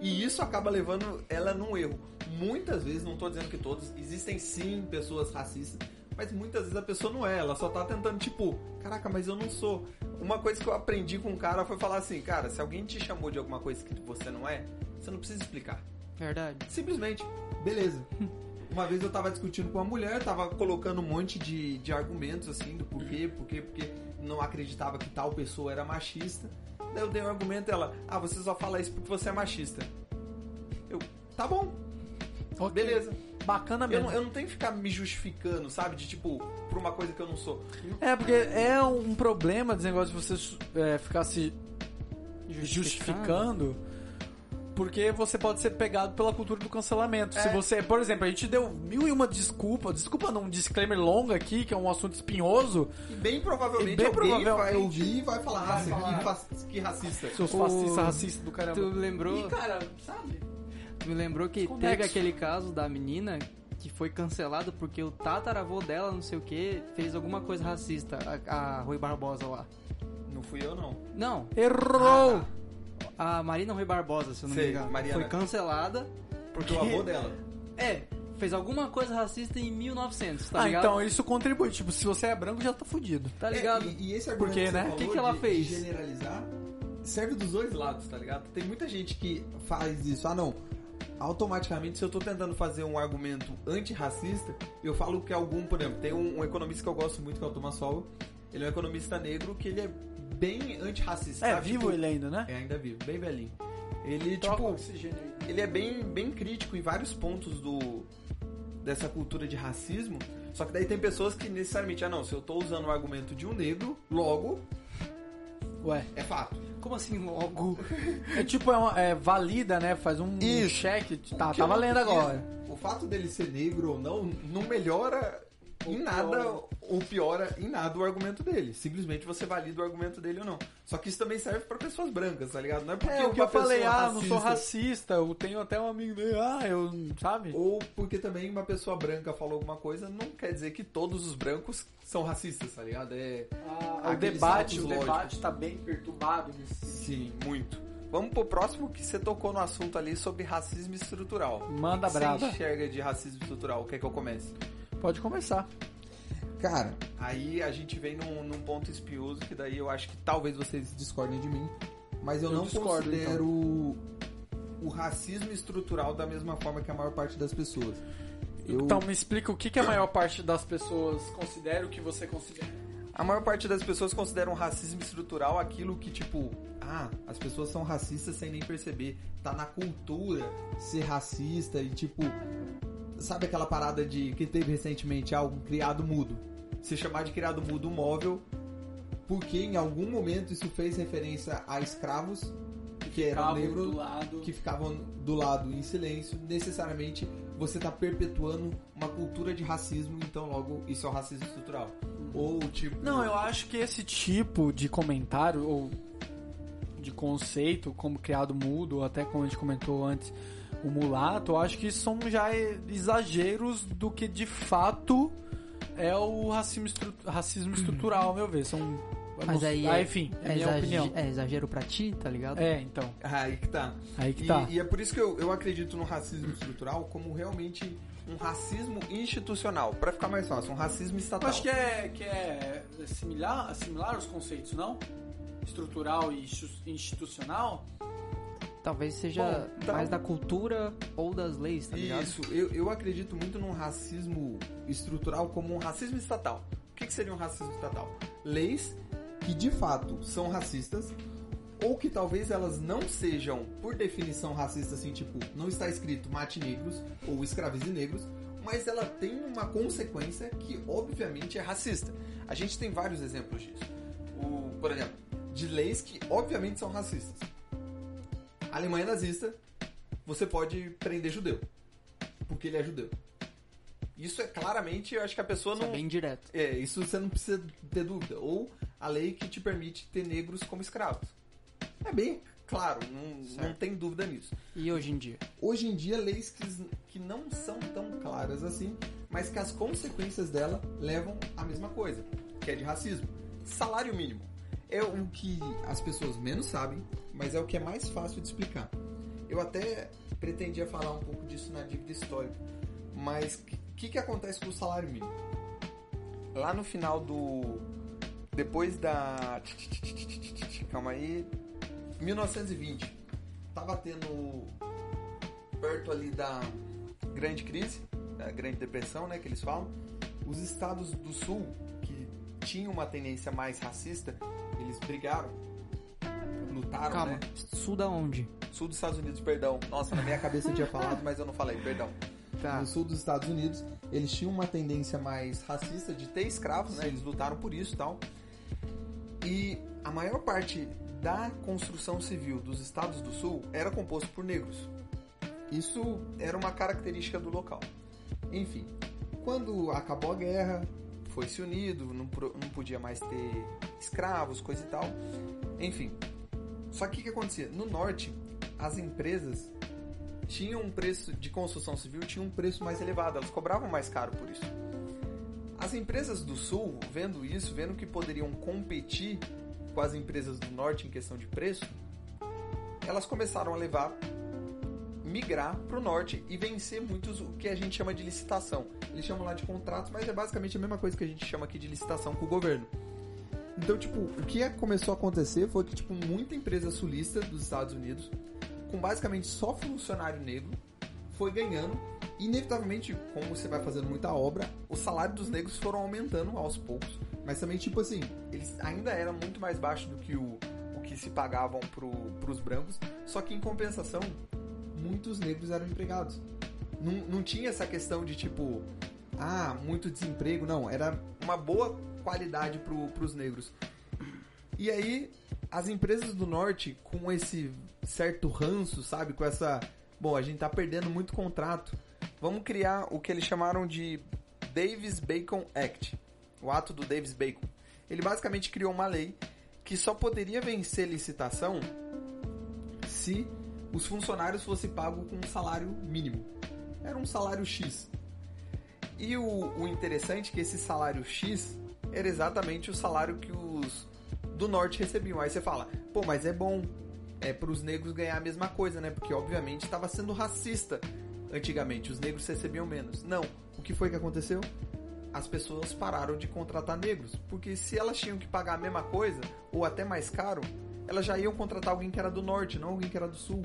E isso acaba levando ela num erro. Muitas vezes, não tô dizendo que todos, existem sim pessoas racistas, mas muitas vezes a pessoa não é, ela só tá tentando, tipo, caraca, mas eu não sou. Uma coisa que eu aprendi com um cara foi falar assim, cara, se alguém te chamou de alguma coisa que você não é, você não precisa explicar. Verdade. Simplesmente, beleza. Uma vez eu tava discutindo com uma mulher, tava colocando um monte de, de argumentos assim, do porquê, porquê, porque não acreditava que tal pessoa era machista. Daí eu dei um argumento e ela, ah, você só fala isso porque você é machista. Eu, tá bom, Ok. beleza. Bacana Eu mesmo. não, eu não tenho que ficar me justificando, sabe? De tipo, por uma coisa que eu não sou. É, porque é um problema desse negócio de você é, ficar se justificando. Porque você pode ser pegado pela cultura do cancelamento. Se É. você, por exemplo, a gente deu mil e uma desculpa, desculpa não, um disclaimer longo aqui, que é um assunto espinhoso. E bem provavelmente E bem alguém provavelmente- vai ouvir e vai falar, Vai ah, falar. Que, que racista. Seus O- fascistas racistas do caramba. Tu lembrou, E, cara, sabe? tu me lembrou que Desconexo. teve aquele caso da menina que foi cancelado porque o tataravô dela, não sei o que, fez alguma coisa racista, a, a Rui Barbosa lá. Não fui eu, não. Não, Errou! A Marina Rui Barbosa, se eu não Sei, me engano. Mariana. Foi cancelada. Porque o avô dela. É, fez alguma coisa racista em 1900, tá ah, ligado? então isso contribui. Tipo, se você é branco, já tá fudido. Tá ligado? É, e, e esse Porque, argumento né? O que que ela de- fez? de generalizar serve dos dois lados, tá ligado? Tem muita gente que faz isso. Ah, não. Automaticamente, se eu tô tentando fazer um argumento antirracista, eu falo que algum, por exemplo, tem um, um economista que eu gosto muito, que é o Thomas Sowell. Ele é um economista negro que ele é bem antirracista. É, sabe? vivo Tipo, ele ainda, né? É, ainda vivo, bem velhinho. Ele, Troca tipo, oxigênio ele é bem, bem crítico em vários pontos do dessa cultura de racismo. Só que daí tem pessoas que necessariamente, ah não, se eu tô usando o argumento de um negro, logo Ué. é fato. Como assim logo? É tipo, é, uma- é valida, né? Faz um Isso. cheque. Tá, tá valendo agora. O fato dele ser negro ou não, não melhora em nada ou piora em nada o argumento dele. Simplesmente você valida o argumento dele ou não. Só que isso também serve pra pessoas brancas, tá ligado? Não é porque É, o que eu falei, ah, não sou racista- racista, eu tenho até um amigo meu, ah, eu, sabe? Ou porque também uma pessoa branca falou alguma coisa, não quer dizer que todos os brancos são racistas, tá ligado? É. Ah, o debate, o lógicos. debate tá bem perturbado nesse Sim, muito. Vamos pro próximo que você tocou no assunto ali sobre racismo estrutural. Manda O que. Você enxerga de racismo estrutural? Quer que eu comece? Pode começar. Cara, Aí a gente vem num, num ponto espinhoso que daí eu acho que talvez vocês discordem de mim, mas eu, Eu não discordo, considero o racismo estrutural da mesma forma que a maior parte das pessoas. Eu, Então me explica o que, que a maior parte das pessoas considera o que você considera. A maior parte das pessoas consideram racismo estrutural aquilo que, tipo, ah, as pessoas são racistas sem nem perceber. Tá na cultura ser racista e tipo, sabe aquela parada de que teve recentemente algo criado mudo? se chamar de criado mudo móvel, Porque em algum momento isso fez referência a escravos que eram negros que ficavam do lado em silêncio, necessariamente você está perpetuando uma cultura de racismo, então logo isso é o racismo estrutural. ou tipo Não, eu acho que esse tipo de comentário ou de conceito, como criado mudo, ou até como a gente comentou antes, o mulato, eu acho que são já exageros do que de fato é o racismo, estru- racismo estrutural, ao meu ver. São, Mas aí, ah, é, enfim, é, é, minha opinião. é exagero pra ti, tá ligado? É, então, Aí que tá. aí que E, tá. e é por isso que eu, eu acredito no racismo estrutural como realmente um racismo institucional. Pra ficar mais fácil, um racismo Eu estatal. acho que é, que é similar, similar os conceitos, não? Estrutural e institu- institucional? Talvez seja Bom, então- mais da cultura ou das leis, tá ligado? Isso, eu, eu acredito muito num racismo estrutural como um racismo estatal. O que, que seria um racismo estatal? Leis que de fato são racistas ou que talvez elas não sejam, por definição, racistas, assim, tipo, não está escrito mate negros ou escravize negros, mas ela tem uma consequência que obviamente é racista. A gente tem vários exemplos disso. O, por exemplo, de leis que obviamente são racistas. Alemanha nazista, você pode prender judeu, porque ele é judeu. Isso é claramente, eu acho que a pessoa Isso não. é bem direto. É, isso você não precisa ter dúvida. Ou a lei que te permite ter negros como escravos. É bem claro, não, não tem dúvida nisso. E hoje em dia? hoje em dia, leis que, que não são tão claras assim, mas que as consequências dela levam à mesma coisa, que é de racismo. Salário mínimo. É o que as pessoas menos sabem, mas é o que é mais fácil de explicar. Eu até pretendia falar um pouco disso na dívida histórica, mas o que, que acontece com o salário mínimo? Lá no final do. Depois da. Calma aí. 1920. Tava tendo. Perto ali da grande crise, da grande depressão, né? Que eles falam. Os estados do sul, que tinham uma tendência mais racista, eles brigaram. Lutaram, Calma, né? sul da onde? Sul dos Estados Unidos, perdão. Nossa, na minha cabeça eu tinha falado, mas eu não falei, perdão. Tá. No sul dos Estados Unidos, eles tinham uma tendência mais racista de ter escravos, né? Eles lutaram por isso e tal. E a maior parte da construção civil dos estados do sul era composto por negros. Isso era uma característica do local. Enfim, quando acabou a guerra, Foi se unido, não, não podia mais ter escravos, coisa e tal. Enfim. Só que o que acontecia? No norte, as empresas tinham um preço de construção civil, tinham um preço mais elevado, elas cobravam mais caro por isso. As empresas do sul, vendo isso, vendo que poderiam competir com as empresas do norte em questão de preço, elas começaram a levar, migrar para o norte e vencer muitos o que a gente chama de licitação. Eles chamam lá de contratos, mas é basicamente a mesma coisa que a gente chama aqui de licitação com o governo. Então, tipo, o que começou a acontecer foi que, tipo, muita empresa sulista dos Estados Unidos, com basicamente só funcionário negro, foi ganhando. Inevitavelmente, como você vai fazendo muita obra, o salário dos negros foram aumentando aos poucos. mas também, tipo assim, Eles ainda eram muito mais baixos do que o, o que se pagavam para os brancos, só que em compensação, muitos negros eram empregados. não, não tinha essa questão de tipo Ah, muito desemprego, não. Era uma boa qualidade para os negros. E aí, as empresas do norte, com esse certo ranço, sabe? Com essa. Bom, a gente tá perdendo muito contrato. Vamos criar o que eles chamaram de Davis-Bacon Act o ato do Davis Bacon. Ele basicamente criou uma lei que só poderia vencer licitação se os funcionários fossem pagos com um salário mínimo. Era um salário X. E o, o interessante é que esse salário X era exatamente o salário que os do norte recebiam. Aí você fala, pô, mas é bom é para os negros ganhar a mesma coisa, né? Porque obviamente estava sendo racista antigamente, os negros recebiam menos. Não, o que foi que aconteceu? As pessoas pararam de contratar negros, porque se elas tinham que pagar a mesma coisa ou até mais caro, elas já iam contratar alguém que era do norte, não alguém que era do sul.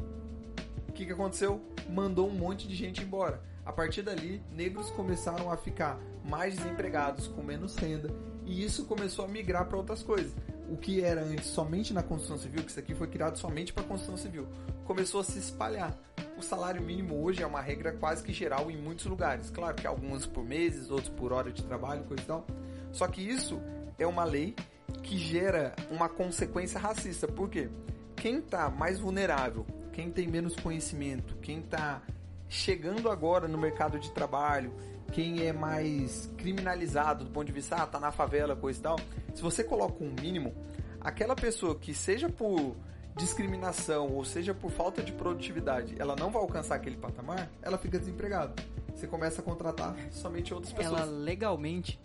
O que, que aconteceu? Mandou um monte de gente embora. A partir dali, negros começaram a ficar mais desempregados, com menos renda, e isso começou a migrar para outras coisas. O que era antes somente na construção civil, que isso aqui foi criado somente para construção civil, começou a se espalhar. O salário mínimo hoje é uma regra quase que geral em muitos lugares. Claro que alguns por meses, outros por hora de trabalho, coisa e tal. Só que isso é uma lei que gera uma consequência racista. Por quê? Quem está mais vulnerável, quem tem menos conhecimento, quem está chegando agora no mercado de trabalho, quem é mais criminalizado do ponto de vista, ah, tá na favela, coisa e tal. Se você coloca um mínimo, aquela pessoa que seja por discriminação ou seja por falta de produtividade, ela não vai alcançar aquele patamar, ela fica desempregada. Você começa a contratar somente outras pessoas. Ela legalmente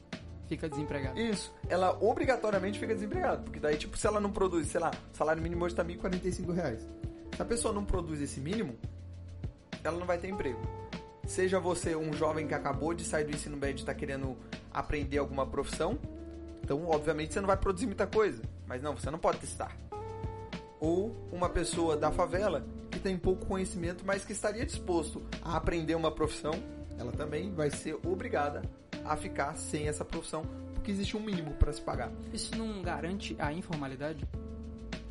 fica desempregada. Isso, ela obrigatoriamente fica desempregada, porque daí, tipo, se ela não produz, sei lá, salário mínimo hoje tá 1.045 reais. Se a pessoa não produz esse mínimo, ela não vai ter emprego. Seja você um jovem que acabou de sair do ensino médio e está querendo aprender alguma profissão, então, obviamente, você não vai produzir muita coisa, mas não, você não pode testar. Ou uma pessoa da favela que tem pouco conhecimento, mas que estaria disposto a aprender uma profissão, ela também vai ser obrigada a ficar sem essa profissão, porque existe um mínimo para se pagar. Isso não garante a informalidade?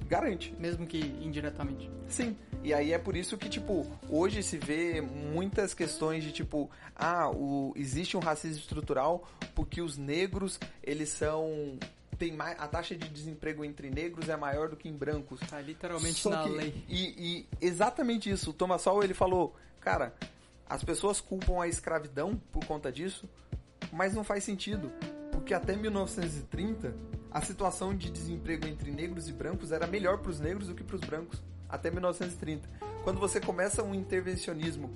Garante. Mesmo que indiretamente. Sim. E aí é por isso que, tipo, hoje se vê muitas questões de tipo, ah, o, existe um racismo estrutural porque os negros, eles são. Tem mais, a taxa de desemprego entre negros é maior do que em brancos. Tá literalmente Só na que- lei. E, e exatamente isso. O Thomas Sowell, ele falou, cara, as pessoas culpam a escravidão por conta disso, mas não faz sentido. Porque até 1930, a situação de desemprego entre negros e brancos era melhor para os negros do que para os brancos. Até 1930. Quando você começa um intervencionismo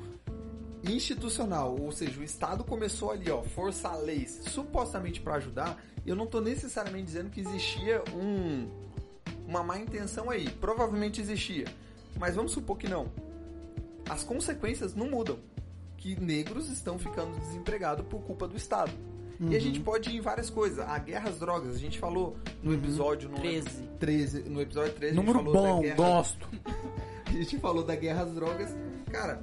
institucional, ou seja, o Estado começou ali, ó, forçar leis supostamente para ajudar, eu não tô necessariamente dizendo que existia um uma má intenção aí. Provavelmente existia. Mas vamos supor que não. As consequências não mudam. Que negros estão ficando desempregados por culpa do Estado. E a gente pode ir em várias coisas. A guerra às drogas, a gente falou no episódio no 13. 13, no episódio 13 Número a gente falou bom, da guerra gosto. a gente falou da guerra às drogas. Cara,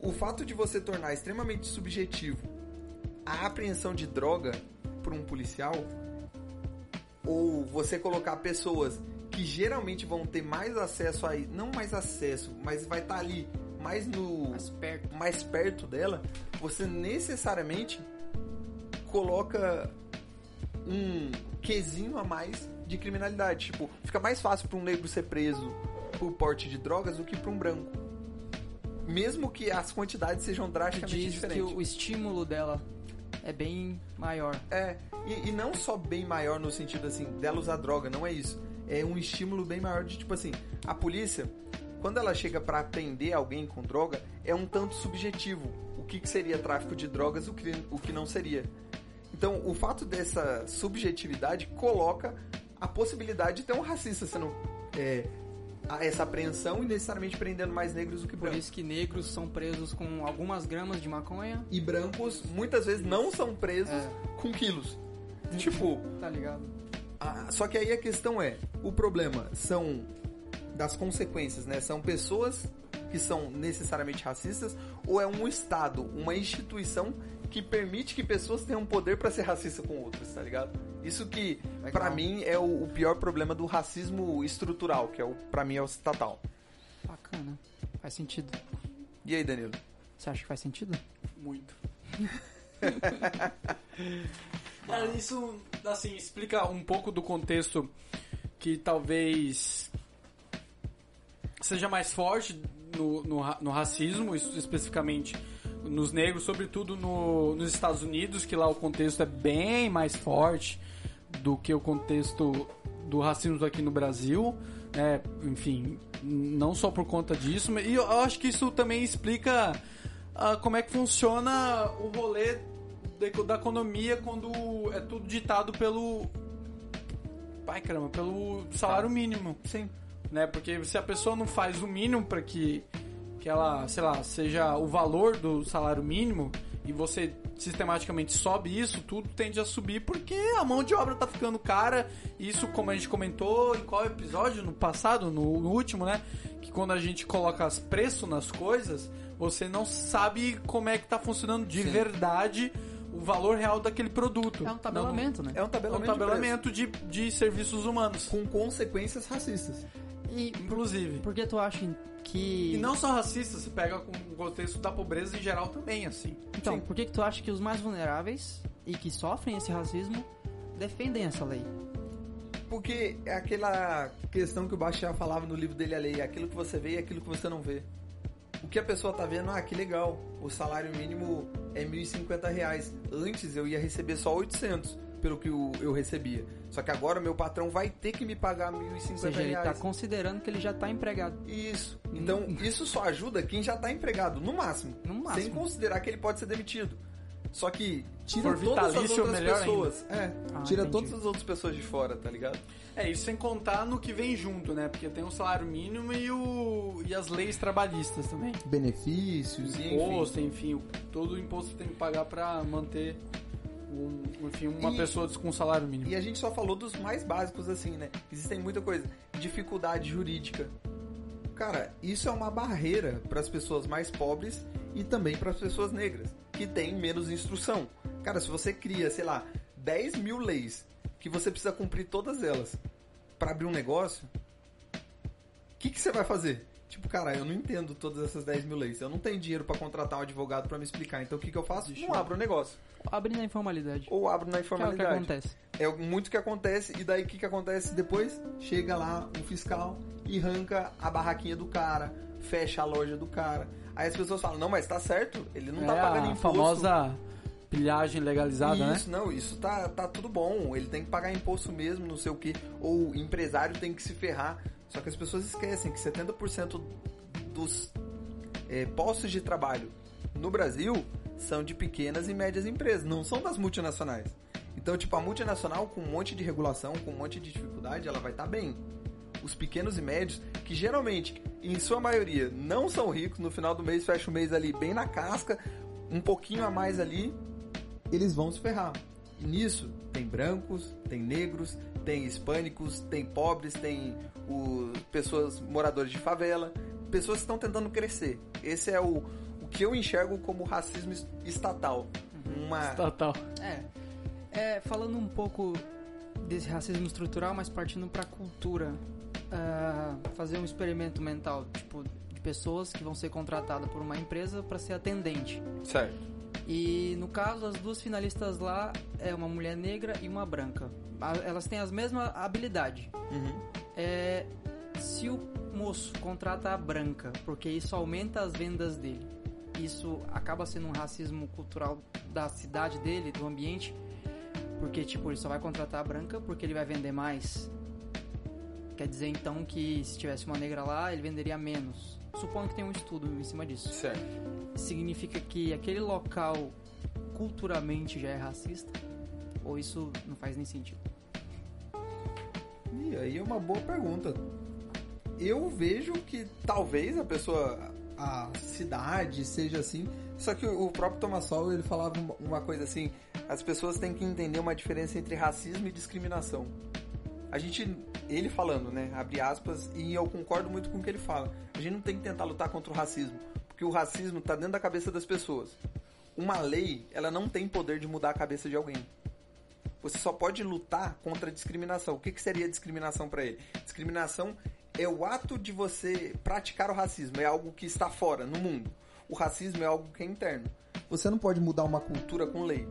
o fato de você tornar extremamente subjetivo a apreensão de droga por um policial, ou você colocar pessoas que geralmente vão ter mais acesso aí, não mais acesso, mas vai estar ali mais no Mais perto. mais perto dela, você necessariamente coloca um quesinho a mais de criminalidade. Tipo, fica mais fácil para um negro ser preso por porte de drogas do que para um branco. Mesmo que as quantidades sejam Que drasticamente diz que diferentes. o estímulo dela é bem maior. É, e, e não só bem maior no sentido assim, dela usar droga, não é isso. É um estímulo bem maior de tipo assim, a polícia, quando ela chega pra prender alguém com droga, é um tanto subjetivo. O que, que seria tráfico de drogas, o que, o que não seria. Então, o fato dessa subjetividade coloca a possibilidade de ter um racista sendo é, essa apreensão e necessariamente prendendo mais negros do que Por brancos. isso que negros são presos com algumas gramas de maconha. E brancos muitas vezes não são presos É. com quilos. Tipo, Tá ligado? Ah, só que aí a questão é, o problema são das consequências, né? São pessoas que são necessariamente racistas ou é um estado, uma instituição que permite que pessoas tenham poder pra ser racista com outras, tá ligado? Isso que pra mim é o, o pior problema do racismo estrutural, que é o para mim é o estatal. Bacana. Faz sentido. E aí, Danilo? Você acha que faz sentido? Muito. Cara, isso, assim, explica um pouco do contexto que talvez seja mais forte no, no, no racismo, especificamente nos negros, sobretudo no, nos Estados Unidos, que lá o contexto é bem mais forte do que o contexto do racismo aqui no Brasil. né? enfim, não só por conta disso, mas- e eu acho que isso também explica ah, como é que funciona o rolê da, eco- da economia quando é tudo ditado pelo. Ai caramba, pelo salário mínimo. Sim. Né? Porque se a pessoa não faz o mínimo para que, que ela, sei lá, seja o valor do salário mínimo e você sistematicamente sobe isso, tudo tende a subir porque a mão de obra tá ficando cara. Isso, como a gente comentou em qual episódio? No passado, no, no último, né? Que quando a gente coloca as preços nas coisas, você não sabe como é que tá funcionando de Sim. verdade o valor real daquele produto. É um tabelamento, né? É um Não, é um tabelamento, de tabelamento de, de serviços humanos, preço, com consequências racistas. E inclusive. por que tu acha que. E não só racista, se pega com o contexto da pobreza em geral também, assim. Então, Sim. por que, que tu acha que os mais vulneráveis e que sofrem esse racismo defendem essa lei? Porque é aquela questão que o Bastiat falava no livro dele, a lei, aquilo que você vê e aquilo que você não vê. O que a pessoa tá vendo, ah, que legal, o salário mínimo é 1.050 reais. Antes eu ia receber só 800 pelo que eu, eu recebia. Só que agora meu patrão vai ter que me pagar R$ 1.050 Ou seja, ele tá reais. considerando que ele já tá empregado. Isso. Então, isso só ajuda quem já tá empregado, no máximo. No máximo. Sem considerar que ele pode ser demitido. Só que tira todas as outras pessoas. É, Ah, tira entendi. todas as outras pessoas de fora, tá ligado? É, isso sem contar no que vem junto, né? Porque tem o salário mínimo e, o, e as leis trabalhistas também. Benefícios. Enfim. Imposto, enfim, o- todo o imposto que tem que pagar pra manter um, enfim, uma E- pessoa com salário mínimo. E a gente só falou dos mais básicos, assim, né? Existem muita coisa. Dificuldade jurídica. Cara, isso é uma barreira para as pessoas mais pobres e também para as pessoas negras, que têm menos instrução. Cara, se você cria, sei lá, 10 mil leis que você precisa cumprir todas elas pra abrir um negócio, o que, que você vai fazer? Tipo, cara, eu não entendo todas essas 10 mil leis. Eu não tenho dinheiro pra contratar um advogado pra me explicar. Então o que, que eu faço? Não abro o negócio. Abre na informalidade. Ou abro na Que é o que informalidade. acontece. É muito que acontece, e daí o que, que acontece depois? Chega lá o fiscal e arranca a barraquinha do cara, fecha a loja do cara. Aí as pessoas falam, não, mas tá certo, ele não tá é pagando a imposto. famosa pilhagem legalizada, né? isso, não, isso tá, tá tudo bom. Ele tem que pagar imposto mesmo, não sei o que. Ou o empresário tem que se ferrar. Só que as pessoas esquecem que 70% dos é, postos de trabalho no Brasil são de pequenas e médias empresas, não são das multinacionais. Então, tipo, a multinacional com um monte de regulação, com um monte de dificuldade, ela vai estar bem. Os pequenos e médios, que geralmente, em sua maioria, não são ricos, no final do mês fecha o mês ali bem na casca, um pouquinho a mais ali, eles vão se ferrar. E nisso tem brancos, tem negros, tem hispânicos, tem pobres, tem o, pessoas moradores de favela, pessoas que estão tentando crescer. Esse é o, o que eu enxergo como racismo es- estatal. Uma, Total. É. É, falando um pouco desse racismo estrutural, mas partindo pra cultura, ah, fazer um experimento mental, tipo, de pessoas que vão ser contratadas por uma empresa para ser atendente. certo. E no caso, as duas finalistas lá é uma mulher negra e uma branca. Elas têm as mesmas habilidades. Uhum. É, se o moço contrata a branca, porque isso aumenta as vendas dele, isso acaba sendo um racismo cultural da cidade dele, do ambiente, porque tipo, ele só vai contratar a branca porque ele vai vender mais. Quer dizer então que se tivesse uma negra lá, ele venderia menos. Supondo que tem um estudo em cima disso. Certo. Significa que aquele local culturalmente já é racista? Ou isso não faz nem sentido? E aí é uma boa pergunta. Eu vejo que talvez a pessoa, a cidade seja assim. Só que o próprio Thomas Sowell, ele falava uma- uma coisa assim: as pessoas têm que entender uma diferença entre racismo e discriminação. A gente, ele falando, né, abre aspas, e eu concordo muito com o que ele fala. A gente não tem que tentar lutar contra o racismo, porque o racismo tá dentro da cabeça das pessoas. Uma lei, ela não tem poder de mudar a cabeça de alguém. Você só pode lutar contra a discriminação. O que, que seria discriminação para ele? Discriminação é o ato de você praticar o racismo, é algo que está fora, no mundo. O racismo é algo que é interno. Você não pode mudar uma cultura com lei.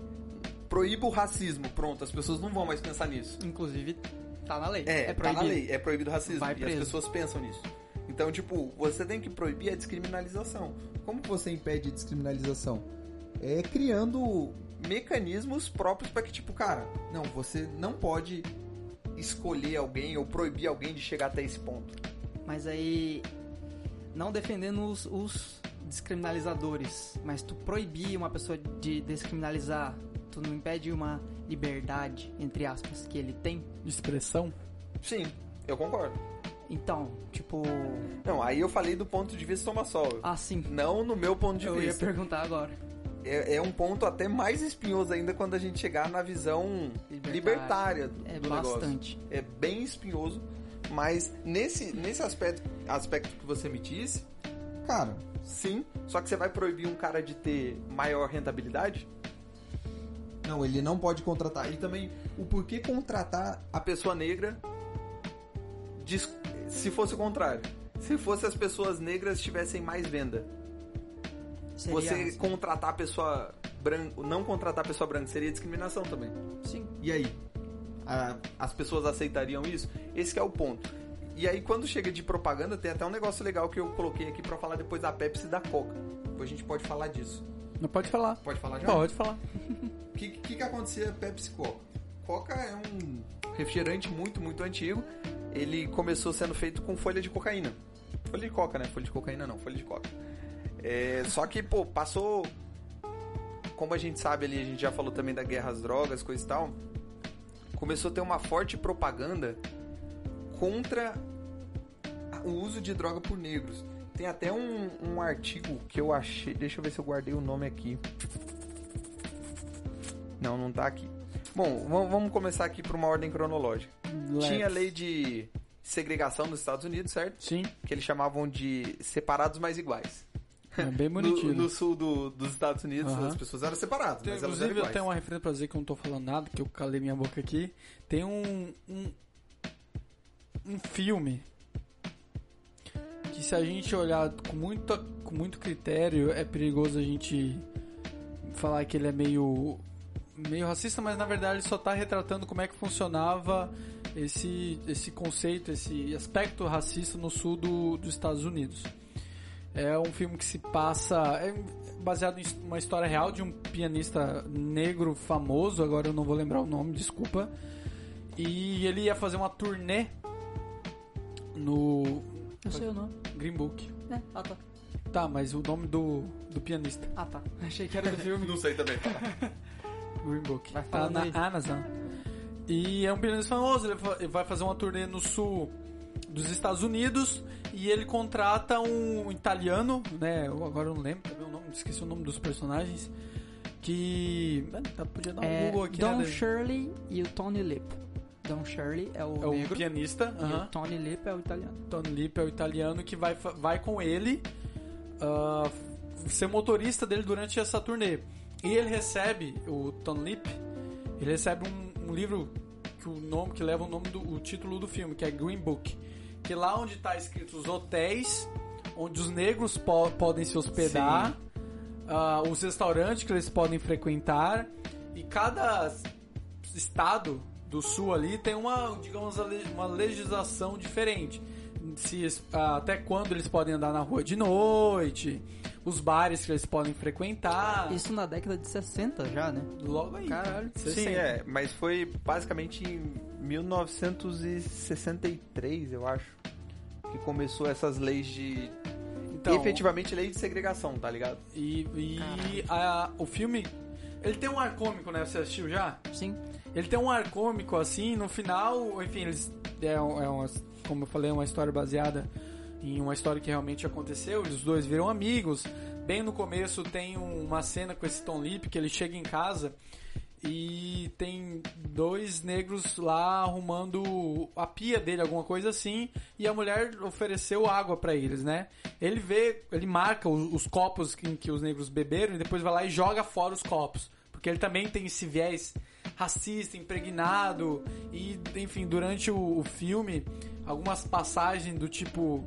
Proíba o racismo, pronto, as pessoas não vão mais pensar nisso. Inclusive, tá na lei. É, tá proibido. na lei, é proibido o racismo. Vai e as pessoas pensam nisso. Então, tipo, você tem que proibir a descriminalização. Como você impede descriminalização? É criando Mecanismos próprios para que, tipo, cara, não, você não pode escolher alguém ou proibir alguém de chegar até esse ponto. Mas aí, não defendendo os, os descriminalizadores, mas tu proibir uma pessoa de descriminalizar, tu não impede uma liberdade, entre aspas, que ele tem. Expressão. Sim, eu concordo. Então, tipo, Não, aí eu falei do ponto de vista Thomas Sowell. assim, Não no meu ponto de eu ia vista. perguntar agora. É, é um ponto até mais espinhoso ainda quando a gente chegar na visão Libertária. libertária do É negócio. bastante. É bem espinhoso, mas nesse, nesse aspecto, aspecto que você me disse, Cara, sim. Só que você vai proibir um cara de ter maior rentabilidade? Não, ele não pode contratar. E também, o porquê contratar A pessoa negra, se fosse o contrário, se fosse as pessoas negras tivessem mais venda, Seria, você contratar a pessoa branca, não contratar a pessoa branca seria discriminação também. sim, E aí? A- as pessoas aceitariam isso? Esse que é o ponto. E aí, quando chega de propaganda, tem até um negócio legal que eu coloquei aqui pra falar depois da Pepsi e da Coca. Depois a gente pode falar disso. Não pode falar. Pode falar já? Pode falar. O que, que, que acontecia Pepsi Coca? Coca é um refrigerante muito, muito antigo. Ele começou sendo feito com folha de cocaína. Folha de coca, né? Folha de cocaína não, folha de coca. É, só que, pô, passou. Como a gente sabe ali, a gente já falou também da guerra às drogas, coisa e tal. Começou a ter uma forte propaganda contra o uso de droga por negros. Tem até um, um artigo que eu achei. Deixa eu ver se eu guardei o nome aqui. Não, não tá aqui. Bom, vamos- começar aqui por uma ordem cronológica. Tinha Let's. lei de segregação nos Estados Unidos, certo? Sim. Que eles chamavam de separados mais iguais. É bem no, bonitinho. no sul do- dos Estados Unidos, as pessoas eram separadas, Tem- mas elas inclusive, eram eu tenho uma referência pra dizer que eu não tô falando nada, que eu calei minha boca aqui. Tem um. um, um filme que, se a gente olhar com, muita, com muito critério, é perigoso a gente falar que ele é meio. meio racista, mas na verdade ele só tá retratando como é que funcionava esse, esse conceito, esse aspecto racista no sul do, dos Estados Unidos. É um filme que se passa. É baseado em uma história real de um pianista negro famoso, agora eu não vou lembrar o nome, desculpa. E ele ia fazer uma turnê no Não sei o nome. Green Book. É, ah tá. Tá, mas o nome do, do pianista. Ah tá. Achei que era do filme. Não sei também. Green Book. Vai tá na aí. Amazon. E é um pianista famoso, ele vai fazer uma turnê no sul dos Estados Unidos e ele contrata um italiano, né? Eu agora eu não lembro também o nome, esqueci o nome dos personagens. Que. Mano, tá, podia dar um É, Google aqui, Don né? Shirley e o Tony Lip. Don Shirley é o É o negro pianista, e aham. o Tony Lip é o italiano. Tony Lip é o italiano que vai, vai com ele ah, ser motorista dele durante essa turnê. E ele recebe, o Tony Lip, ele recebe um, um livro que o nome que leva o nome do o título do filme, que é Green Book. Que lá onde está escrito os hotéis onde os negros po- podem se hospedar, ah, os restaurantes que eles podem frequentar e cada estado do sul ali tem uma, digamos, uma legislação diferente. Se, ah, até quando eles podem andar na rua de noite, os bares que eles podem frequentar. Isso na década de 60 já, né? Logo aí. Caralho. Sim, 60. é, mas foi basicamente em 1963, eu acho, que começou essas leis de. Então, efetivamente leis de segregação, tá ligado? E, e a- o filme. Ele tem um ar cômico, né? Você assistiu já? Sim. Ele tem um ar cômico, assim, no final, enfim, eles. É, um- é uma, como eu falei, uma história baseada em uma história que realmente aconteceu. Os dois viram amigos. Bem no começo tem um- uma cena com esse Tom Lip que ele chega em casa e tem dois negros lá arrumando a pia dele, alguma coisa assim, e a mulher ofereceu água pra eles, né? Ele vê, ele marca os, os copos em que os negros beberam e depois vai lá e joga fora os copos, porque ele também tem esse viés racista, impregnado, e enfim, durante o, o filme, algumas passagens do tipo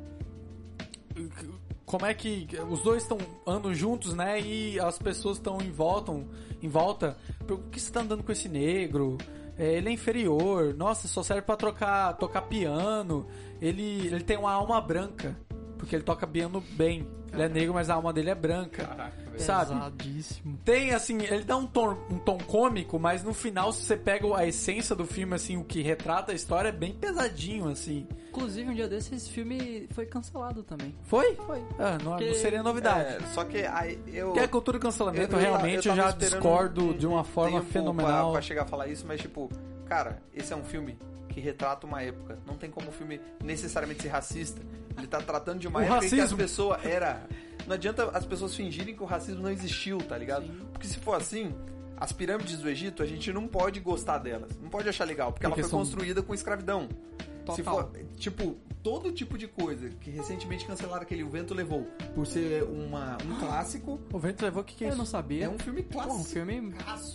como é que os dois estão andam juntos, né? E as pessoas estão em volta, em volta. Por que você tá andando com esse negro? É, ele é inferior. Nossa, só serve pra trocar, tocar piano. Ele, ele tem uma alma branca, porque ele toca piano bem. Ele é negro, mas a alma dele é branca. Sabe? Pesadíssimo. Tem, assim, ele dá um tom, um tom cômico, mas no final, se você pega a essência do filme, assim, o que retrata a história, é bem pesadinho, assim. Inclusive, um dia desses, esse filme foi cancelado também. Foi? Foi. Ah, não, não Que- seria novidade. É, só que aí eu. Porque a cultura do cancelamento, eu- eu- realmente, eu, eu tava já esperando discordo um- de uma um forma tempo fenomenal. Pra, pra chegar a falar isso, mas tipo, cara, esse é um filme que retrata uma época. Não tem como o filme necessariamente ser racista. Ele tá tratando de uma O época em que as racismo. pessoas era. Não adianta as pessoas fingirem que o racismo não existiu, tá ligado? Porque se for assim, as pirâmides do Egito, a gente não pode gostar delas. Não pode achar legal, porque ela Porque foi são- construída com escravidão. Se Total. for, tipo, todo tipo de coisa que recentemente cancelaram aquele O Vento Levou, por ser uma, um clássico, O vento levou o que, que é Eu isso? não sabia. é um filme Pô, clássico. um filme...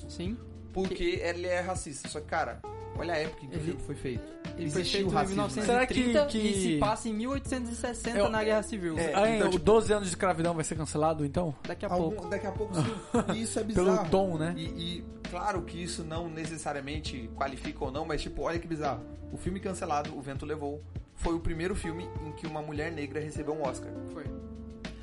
Sim. Porque ele é racista. Só que, cara, olha a época em que o Ele- filme foi feito. Ele foi feito em racismo. né? 1930 Será que- e que- se passa em 1860 Eu- na Guerra Civil. É, Ah, então, o tipo- 12 anos de escravidão vai ser cancelado, então? Daqui a Algum- pouco. daqui a pouco sim. E isso é Pelo bizarro. tom, né? E, e claro que isso não necessariamente qualifica ou não, mas tipo, olha que bizarro. O filme cancelado, O Vento Levou, foi o primeiro filme em que uma mulher negra recebeu um Oscar. Foi.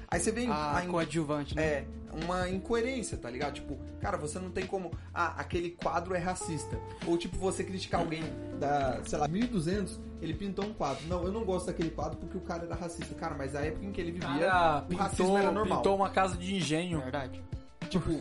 Aí você vê A a coadjuvante, né? é, uma incoerência, tá ligado? Tipo, cara, você não tem como. Ah, aquele quadro é racista. Ou tipo, você criticar alguém Da, sei lá, 1200, ele pintou um quadro. Não, eu não gosto daquele quadro porque o cara era racista. Cara, mas a época em que ele vivia, Cara, o racismo pintou, era normal. pintou uma casa de engenho. Verdade. tipo,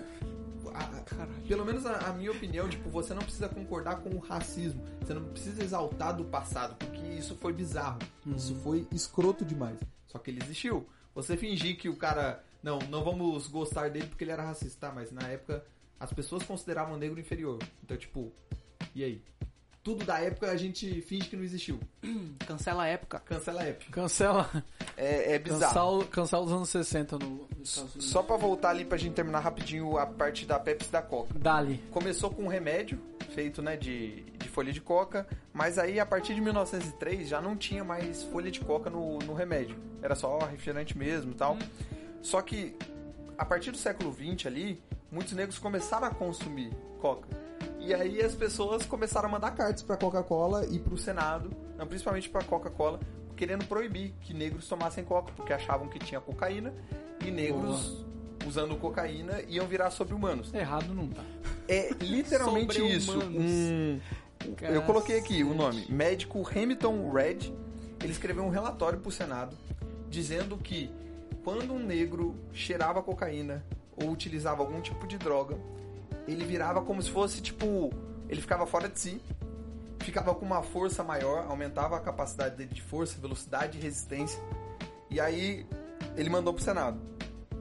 a- pelo menos a, a minha opinião, tipo, você não precisa concordar com o racismo. Você não precisa exaltar do passado, porque isso foi bizarro. Isso foi escroto demais. Só que ele existiu. Você fingir que o cara. Não, não vamos gostar dele porque ele era racista, tá? Mas na época as pessoas consideravam o negro inferior. Então, tipo, e aí? Tudo da época a gente finge que não existiu. Cancela a época. Cancela a época. Cancela. É, É, bizarro. Cansar os anos 60 no. Só pra voltar ali pra gente terminar rapidinho a parte da Pepsi da Coca. Dali. Começou com um remédio feito né, de, de folha de coca, mas aí a partir de 1903 já não tinha mais folha de coca no, no remédio. Era só refrigerante mesmo e tal. Só que a partir do século 20 ali, muitos negros começaram a consumir coca. E aí as pessoas começaram a mandar cartas pra Coca-Cola e pro Senado, não, principalmente pra Coca-Cola, querendo proibir que negros tomassem coca, porque achavam que tinha cocaína e negros usando cocaína iam virar sobre-humanos. Errado não tá. É literalmente isso. Um, eu coloquei aqui o nome. Médico Hamilton Red. Ele escreveu um relatório pro Senado dizendo que quando um negro cheirava cocaína ou utilizava algum tipo de droga, ele virava como se fosse tipo. Ele ficava fora de si, ficava com uma força maior, aumentava a capacidade dele de força, velocidade e resistência. E aí ele mandou pro Senado.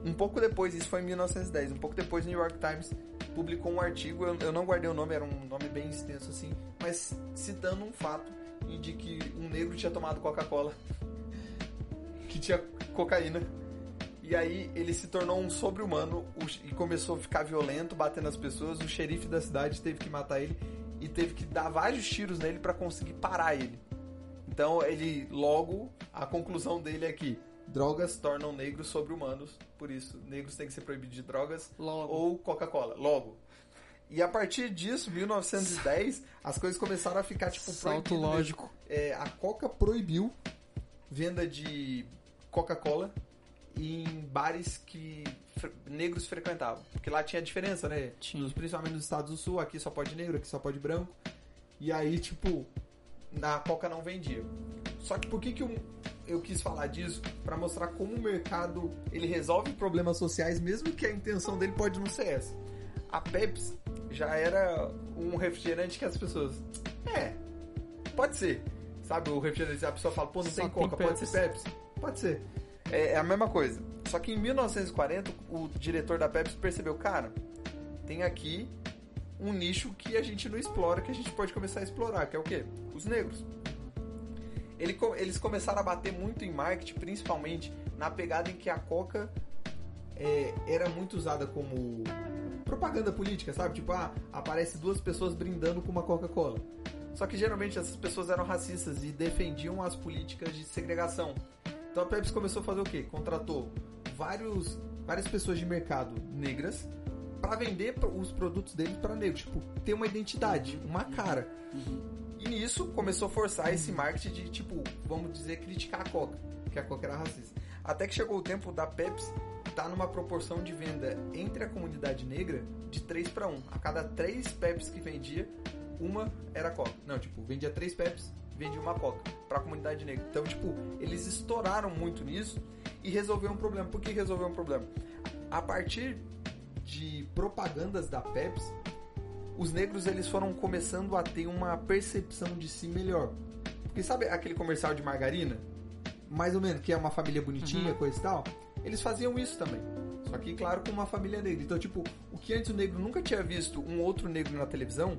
Um pouco depois, isso foi em 1910, um pouco depois o New York Times publicou um artigo, eu, eu não guardei o nome, era um nome bem extenso assim, mas citando um fato de que um negro tinha tomado Coca-Cola, que tinha cocaína. E aí ele se tornou um sobre-humano e começou a ficar violento, batendo as pessoas. O xerife da cidade teve que matar ele e teve que dar vários tiros nele para conseguir parar ele. Então ele logo a conclusão dele é que drogas tornam negros sobre-humanos, por isso negros têm que ser proibidos de drogas Logo. ou Coca-Cola, logo. E a partir disso, 1910, as coisas começaram a ficar tipo Salto lógico. É, a Coca proibiu venda de Coca-Cola em bares que fre- negros frequentavam. Porque lá tinha diferença, né? Nos- principalmente nos Estados do Sul, aqui só pode negro, aqui só pode branco. E aí, tipo, na Coca não vendia. Só que por que, que eu, eu quis falar disso? Pra mostrar como o mercado ele resolve problemas sociais, mesmo que a intenção dele pode não ser essa. A Pepsi já era um refrigerante que as pessoas. É, pode ser. Sabe, o refrigerante, a pessoa fala, pô, não Só tem tem Coca, pode ser Pepsi. Pode ser. É, é a mesma coisa. Só que em 1940, o diretor da Pepsi percebeu, cara, tem aqui um nicho que a gente não explora, que a gente pode começar a explorar, que é o quê? Os negros. Ele eles começaram a bater muito em marketing, principalmente na pegada em que a Coca é, era muito usada como propaganda política, sabe? Tipo, ah, aparece duas pessoas brindando com uma Coca-Cola. Só que geralmente essas pessoas eram racistas e defendiam as políticas de segregação. Então a Pepsi começou a fazer o quê? Contratou vários, várias pessoas de mercado negras para vender os produtos deles para negros, tipo, ter uma identidade, uma cara. E nisso começou a forçar esse marketing de, tipo, vamos dizer, criticar a Coca, que a Coca era racista. Até que chegou o tempo da Pepsi estar numa proporção de venda entre a comunidade negra de 3 para 1. A cada 3 Pepsi que vendia, uma era Coca. Não, tipo, vendia 3 Pepsi, vendia uma Coca para a comunidade negra. Então, tipo, eles estouraram muito nisso e resolveram um problema. Por que resolveu um problema? A partir de propagandas da Pepsi, os negros eles foram começando a ter uma percepção de si melhor. Porque sabe aquele comercial de margarina? Mais ou menos, que é uma família bonitinha, coisa e tal. Eles faziam isso também. Só que, claro, com uma família negra. Então, tipo, o que antes o negro nunca tinha visto um outro negro na televisão,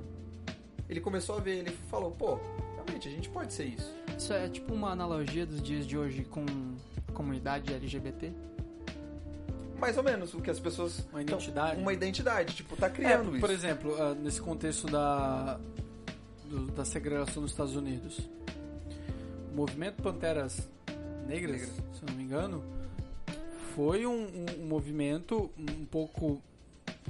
ele começou a ver, ele falou, pô, realmente, a gente pode ser isso. Isso é tipo uma analogia dos dias de hoje com a comunidade LGBT? Mais ou menos, o que as pessoas... Uma Então, identidade. uma identidade, tipo, tá É, criando isso. por exemplo, ah, nesse contexto da, do- da segregação nos Estados Unidos, o movimento Panteras Negras, Negras. se eu não me engano, foi um, um- movimento um pouco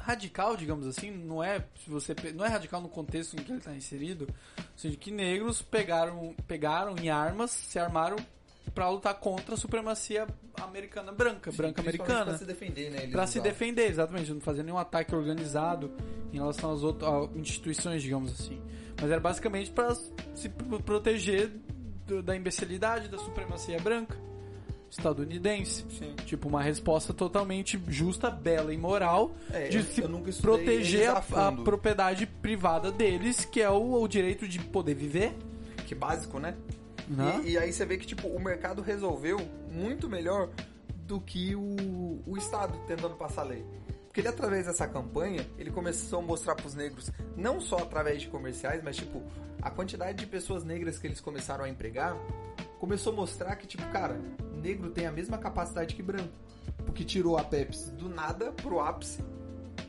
radical, digamos assim, não é se você não é radical no contexto em que ele está inserido, ou seja, que negros pegaram pegaram em armas, se armaram para lutar contra a supremacia americana branca, Sim, branca americana. Pra se defender, né? Pra se defender, exatamente, não fazer nenhum ataque organizado em relação às outras instituições, digamos assim. Mas era basicamente para se pro- proteger do- da imbecilidade da supremacia branca estadunidense. Sim. Tipo, uma resposta totalmente justa, bela e moral É, de se proteger a, a propriedade privada deles, que é o, o direito de poder viver. Que básico, né? Né? E, e aí você vê que tipo, o mercado resolveu muito melhor do que o, o Estado tentando passar lei. Porque ele, através dessa campanha, ele começou a mostrar para os negros, não só através de comerciais, mas tipo, a quantidade de pessoas negras que eles começaram a empregar começou a mostrar que, tipo, cara, negro tem a mesma capacidade que branco. Porque tirou a Pepsi do nada pro ápice,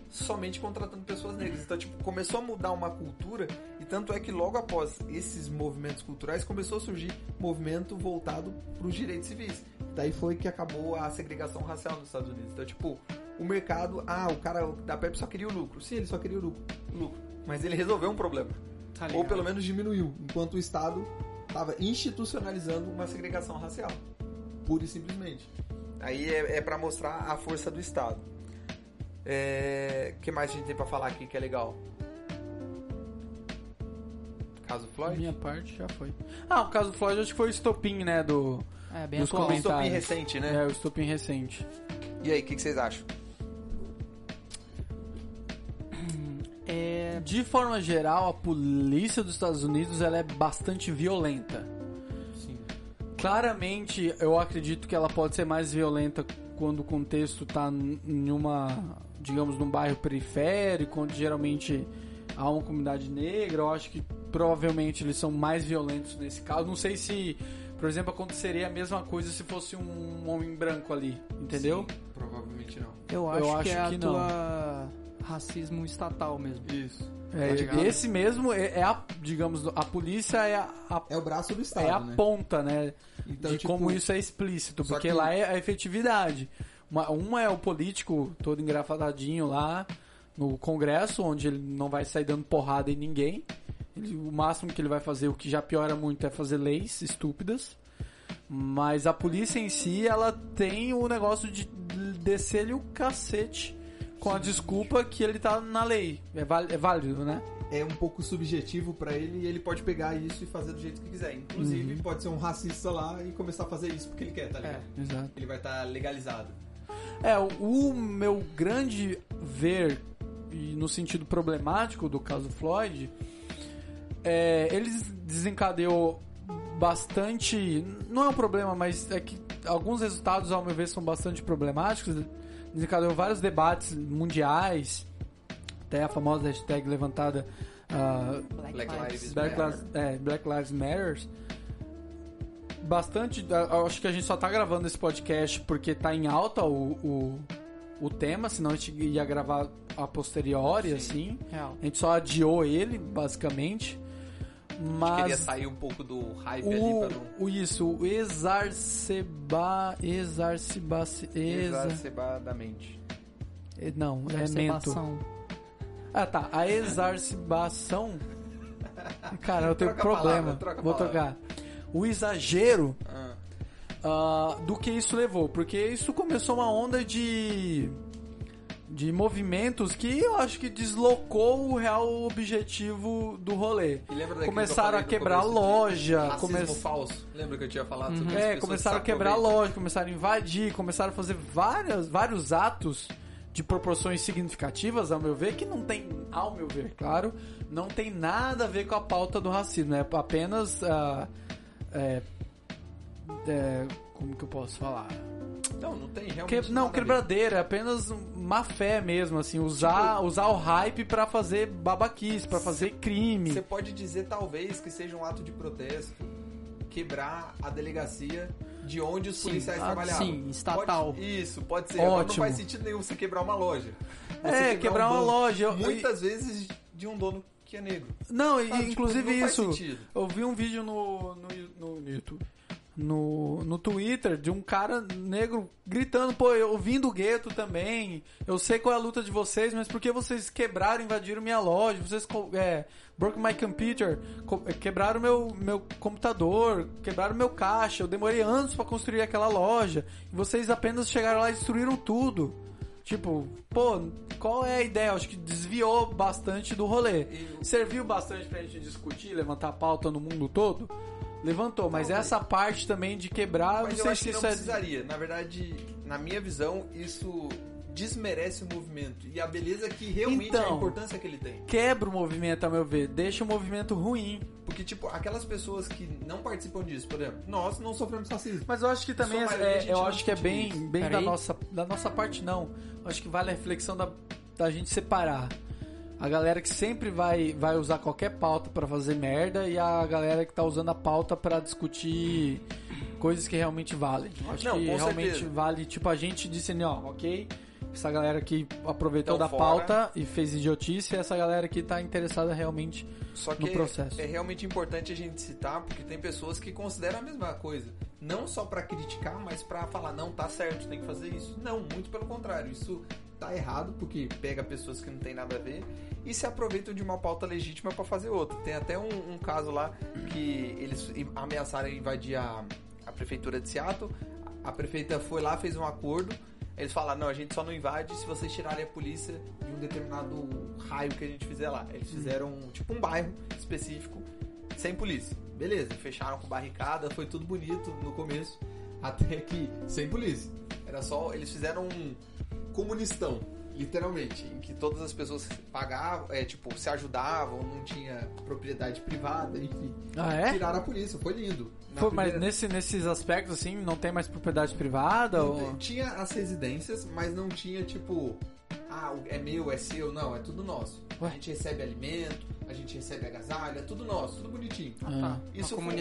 somente contratando pessoas negras. Então, tipo, começou a mudar uma cultura, tanto é que logo após esses movimentos culturais, começou a surgir movimento voltado pros direitos civis. Daí foi que acabou a segregação racial nos Estados Unidos. Então, tipo, o mercado, ah, o cara da Pepsi só queria o lucro. Sim, ele só queria o lucro. lucro. Mas ele resolveu um problema. Tá Ou pelo menos diminuiu, enquanto o Estado estava institucionalizando uma segregação racial. Pura e simplesmente. Aí é, é para mostrar a força do Estado. É... O que mais a gente tem pra falar aqui que é legal? Caso Floyd? Minha parte já foi. Ah, o caso do Floyd acho que foi o estopim, né? Do, É, bem dos atual. Um estopim comentários. recente, né? É, o estopim recente. E aí, o que, que vocês acham? É, De forma geral, a polícia dos Estados Unidos ela é bastante violenta. Sim. Claramente, eu acredito que ela pode ser mais violenta quando o contexto tá n- em uma, digamos, num bairro periférico, onde geralmente há uma comunidade negra. Eu acho que provavelmente eles são mais violentos nesse caso. Não sei se, por exemplo, aconteceria a mesma coisa se fosse um homem branco ali, entendeu? provavelmente não. eu acho, acho que é que não. atua racismo estatal mesmo. Isso. É, Tá esse mesmo é, é a, digamos, a polícia é a, a- É o braço do Estado, é a né? ponta, né? Então, de tipo, como isso é explícito, porque que- lá é a efetividade. Uma, uma é o político todo engrafatadinho lá no Congresso, onde ele não vai sair dando porrada em ninguém. Ele- o máximo que ele vai fazer, o que já piora muito, é fazer leis estúpidas. Mas a polícia em si, ela tem o negócio de descer-lhe o cacete com a desculpa que ele tá na lei. É, é válido, né? é um pouco subjetivo pra ele e ele pode pegar isso e fazer do jeito que quiser. Inclusive, Uhum. pode ser um racista lá e começar a fazer isso porque ele quer, tá ligado? Exato. Ele vai estar legalizado. É, o, meu grande ver, e no sentido problemático do caso Floyd, é, eles desencadeou bastante. Não é um problema, mas é que alguns resultados, ao meu ver, são bastante problemáticos. Desencadeou vários debates mundiais, até a famosa hashtag levantada. ah, Black Lives Black, Matter. Lives, é, Black Lives Matter. Bastante. eu Acho que a gente só tá gravando esse podcast porque tá em alta o, o, o tema, senão a gente ia gravar a posteriori, assim. Real. A gente só adiou ele, basicamente. Mas. Queria sair um pouco do hype ali pra não... O, o isso, o exarceba. Exarceba. Exa, Exacerbadamente. não, é mento. Exacerbação. Ah, tá. A exarcebação. Cara, eu tenho Troca problema. palavra, Vou palavra. trocar. O exagero Ah, ah, do que isso levou. Porque isso começou uma onda de. De movimentos que eu acho que deslocou o real objetivo do rolê. Que Começaram falei a quebrar loja. Come- falso. Lembra que eu tinha falado Uhum. sobre É, começaram a quebrar loja, começaram a invadir, começaram a fazer várias, vários atos de proporções significativas, ao meu ver, que não tem, ao meu ver, claro, não tem nada a ver com a pauta do racismo, é apenas. ah, é, é, como que eu posso falar? Não, não tem Que- realmente não, a ver. quebradeira, é apenas má fé mesmo, assim, usar, usar o hype pra fazer babaquice, pra fazer crime. Você pode dizer, talvez, que seja um ato de protesto quebrar a delegacia de onde os Sim, policiais ah, trabalhavam. sim, estatal. Pode- isso, pode ser. Agora não Ótimo. faz sentido nenhum você quebrar uma loja. Você É, quebrar um uma loja. Eu- Muitas vezes de um dono que é negro. Não, e, Sabe, tipo, inclusive não faz isso. Eu vi um vídeo no, no, no YouTube. No, no Twitter de um cara negro gritando, pô, eu vim do gueto também. Eu sei qual é a luta de vocês, mas por que vocês quebraram, invadiram minha loja? Vocês é, broke my computer, co- é, quebraram meu, meu computador, quebraram meu caixa. Eu demorei anos pra construir aquela loja. E vocês apenas chegaram lá e destruíram tudo. Tipo, pô, qual é a ideia? Acho que desviou bastante do rolê. Serviu bastante pra gente discutir, levantar pauta no mundo todo? Levantou, mas essa parte também de quebrar, Mas não eu sei acho se que não isso é. precisaria. Na verdade, na minha visão, isso desmerece o movimento. E a beleza que realmente é a Então. importância que ele tem. Quebra o movimento, a meu ver. Deixa o movimento ruim. Porque, tipo, aquelas pessoas que não participam disso, por exemplo, nós não sofremos racismo. Mas eu acho que também é, a gente eu acho que é bem, isso. bem da nossa, da nossa parte não. Eu acho que vale a reflexão da, da gente separar. A galera que sempre vai, vai usar qualquer pauta pra fazer merda e a galera que tá usando a pauta pra discutir coisas que realmente valem. Acho Não, que realmente certeza. vale, tipo, a gente disse assim, ó, ok, essa galera que aproveitou Então, da fora. pauta e fez idiotice, e essa galera que tá interessada realmente Só que no processo. é realmente importante a gente citar, porque tem pessoas que consideram a mesma coisa. Não só pra criticar, mas pra falar, não, tá certo, tem que fazer isso. Não, muito pelo contrário. Isso tá errado, porque pega pessoas que não tem nada a ver e se aproveitam de uma pauta legítima pra fazer outra. Tem até um, um caso lá que eles ameaçaram invadir a, a prefeitura de Seattle. A prefeita foi lá, fez um acordo. Eles falaram, não, a gente só não invade se vocês tirarem a polícia de um determinado raio que a gente fizer lá. Eles fizeram, tipo, um bairro específico sem polícia. Beleza, fecharam com barricada, foi tudo bonito no começo, até que sem polícia. Era só, eles fizeram um comunistão, literalmente, em que todas as pessoas pagavam, é, tipo, se ajudavam, não tinha propriedade privada, enfim. Ah, é? Tiraram a polícia, foi lindo. Foi, mas primeira- nesse, nesses aspectos, assim, não tem mais propriedade privada? Não, ou... Tinha as residências, mas não tinha tipo, ah, é meu, é seu, não, é tudo nosso. Ué? A gente recebe alimento, a gente recebe agasalho, é tudo nosso, tudo bonitinho. Ah, tá. Isso Uma.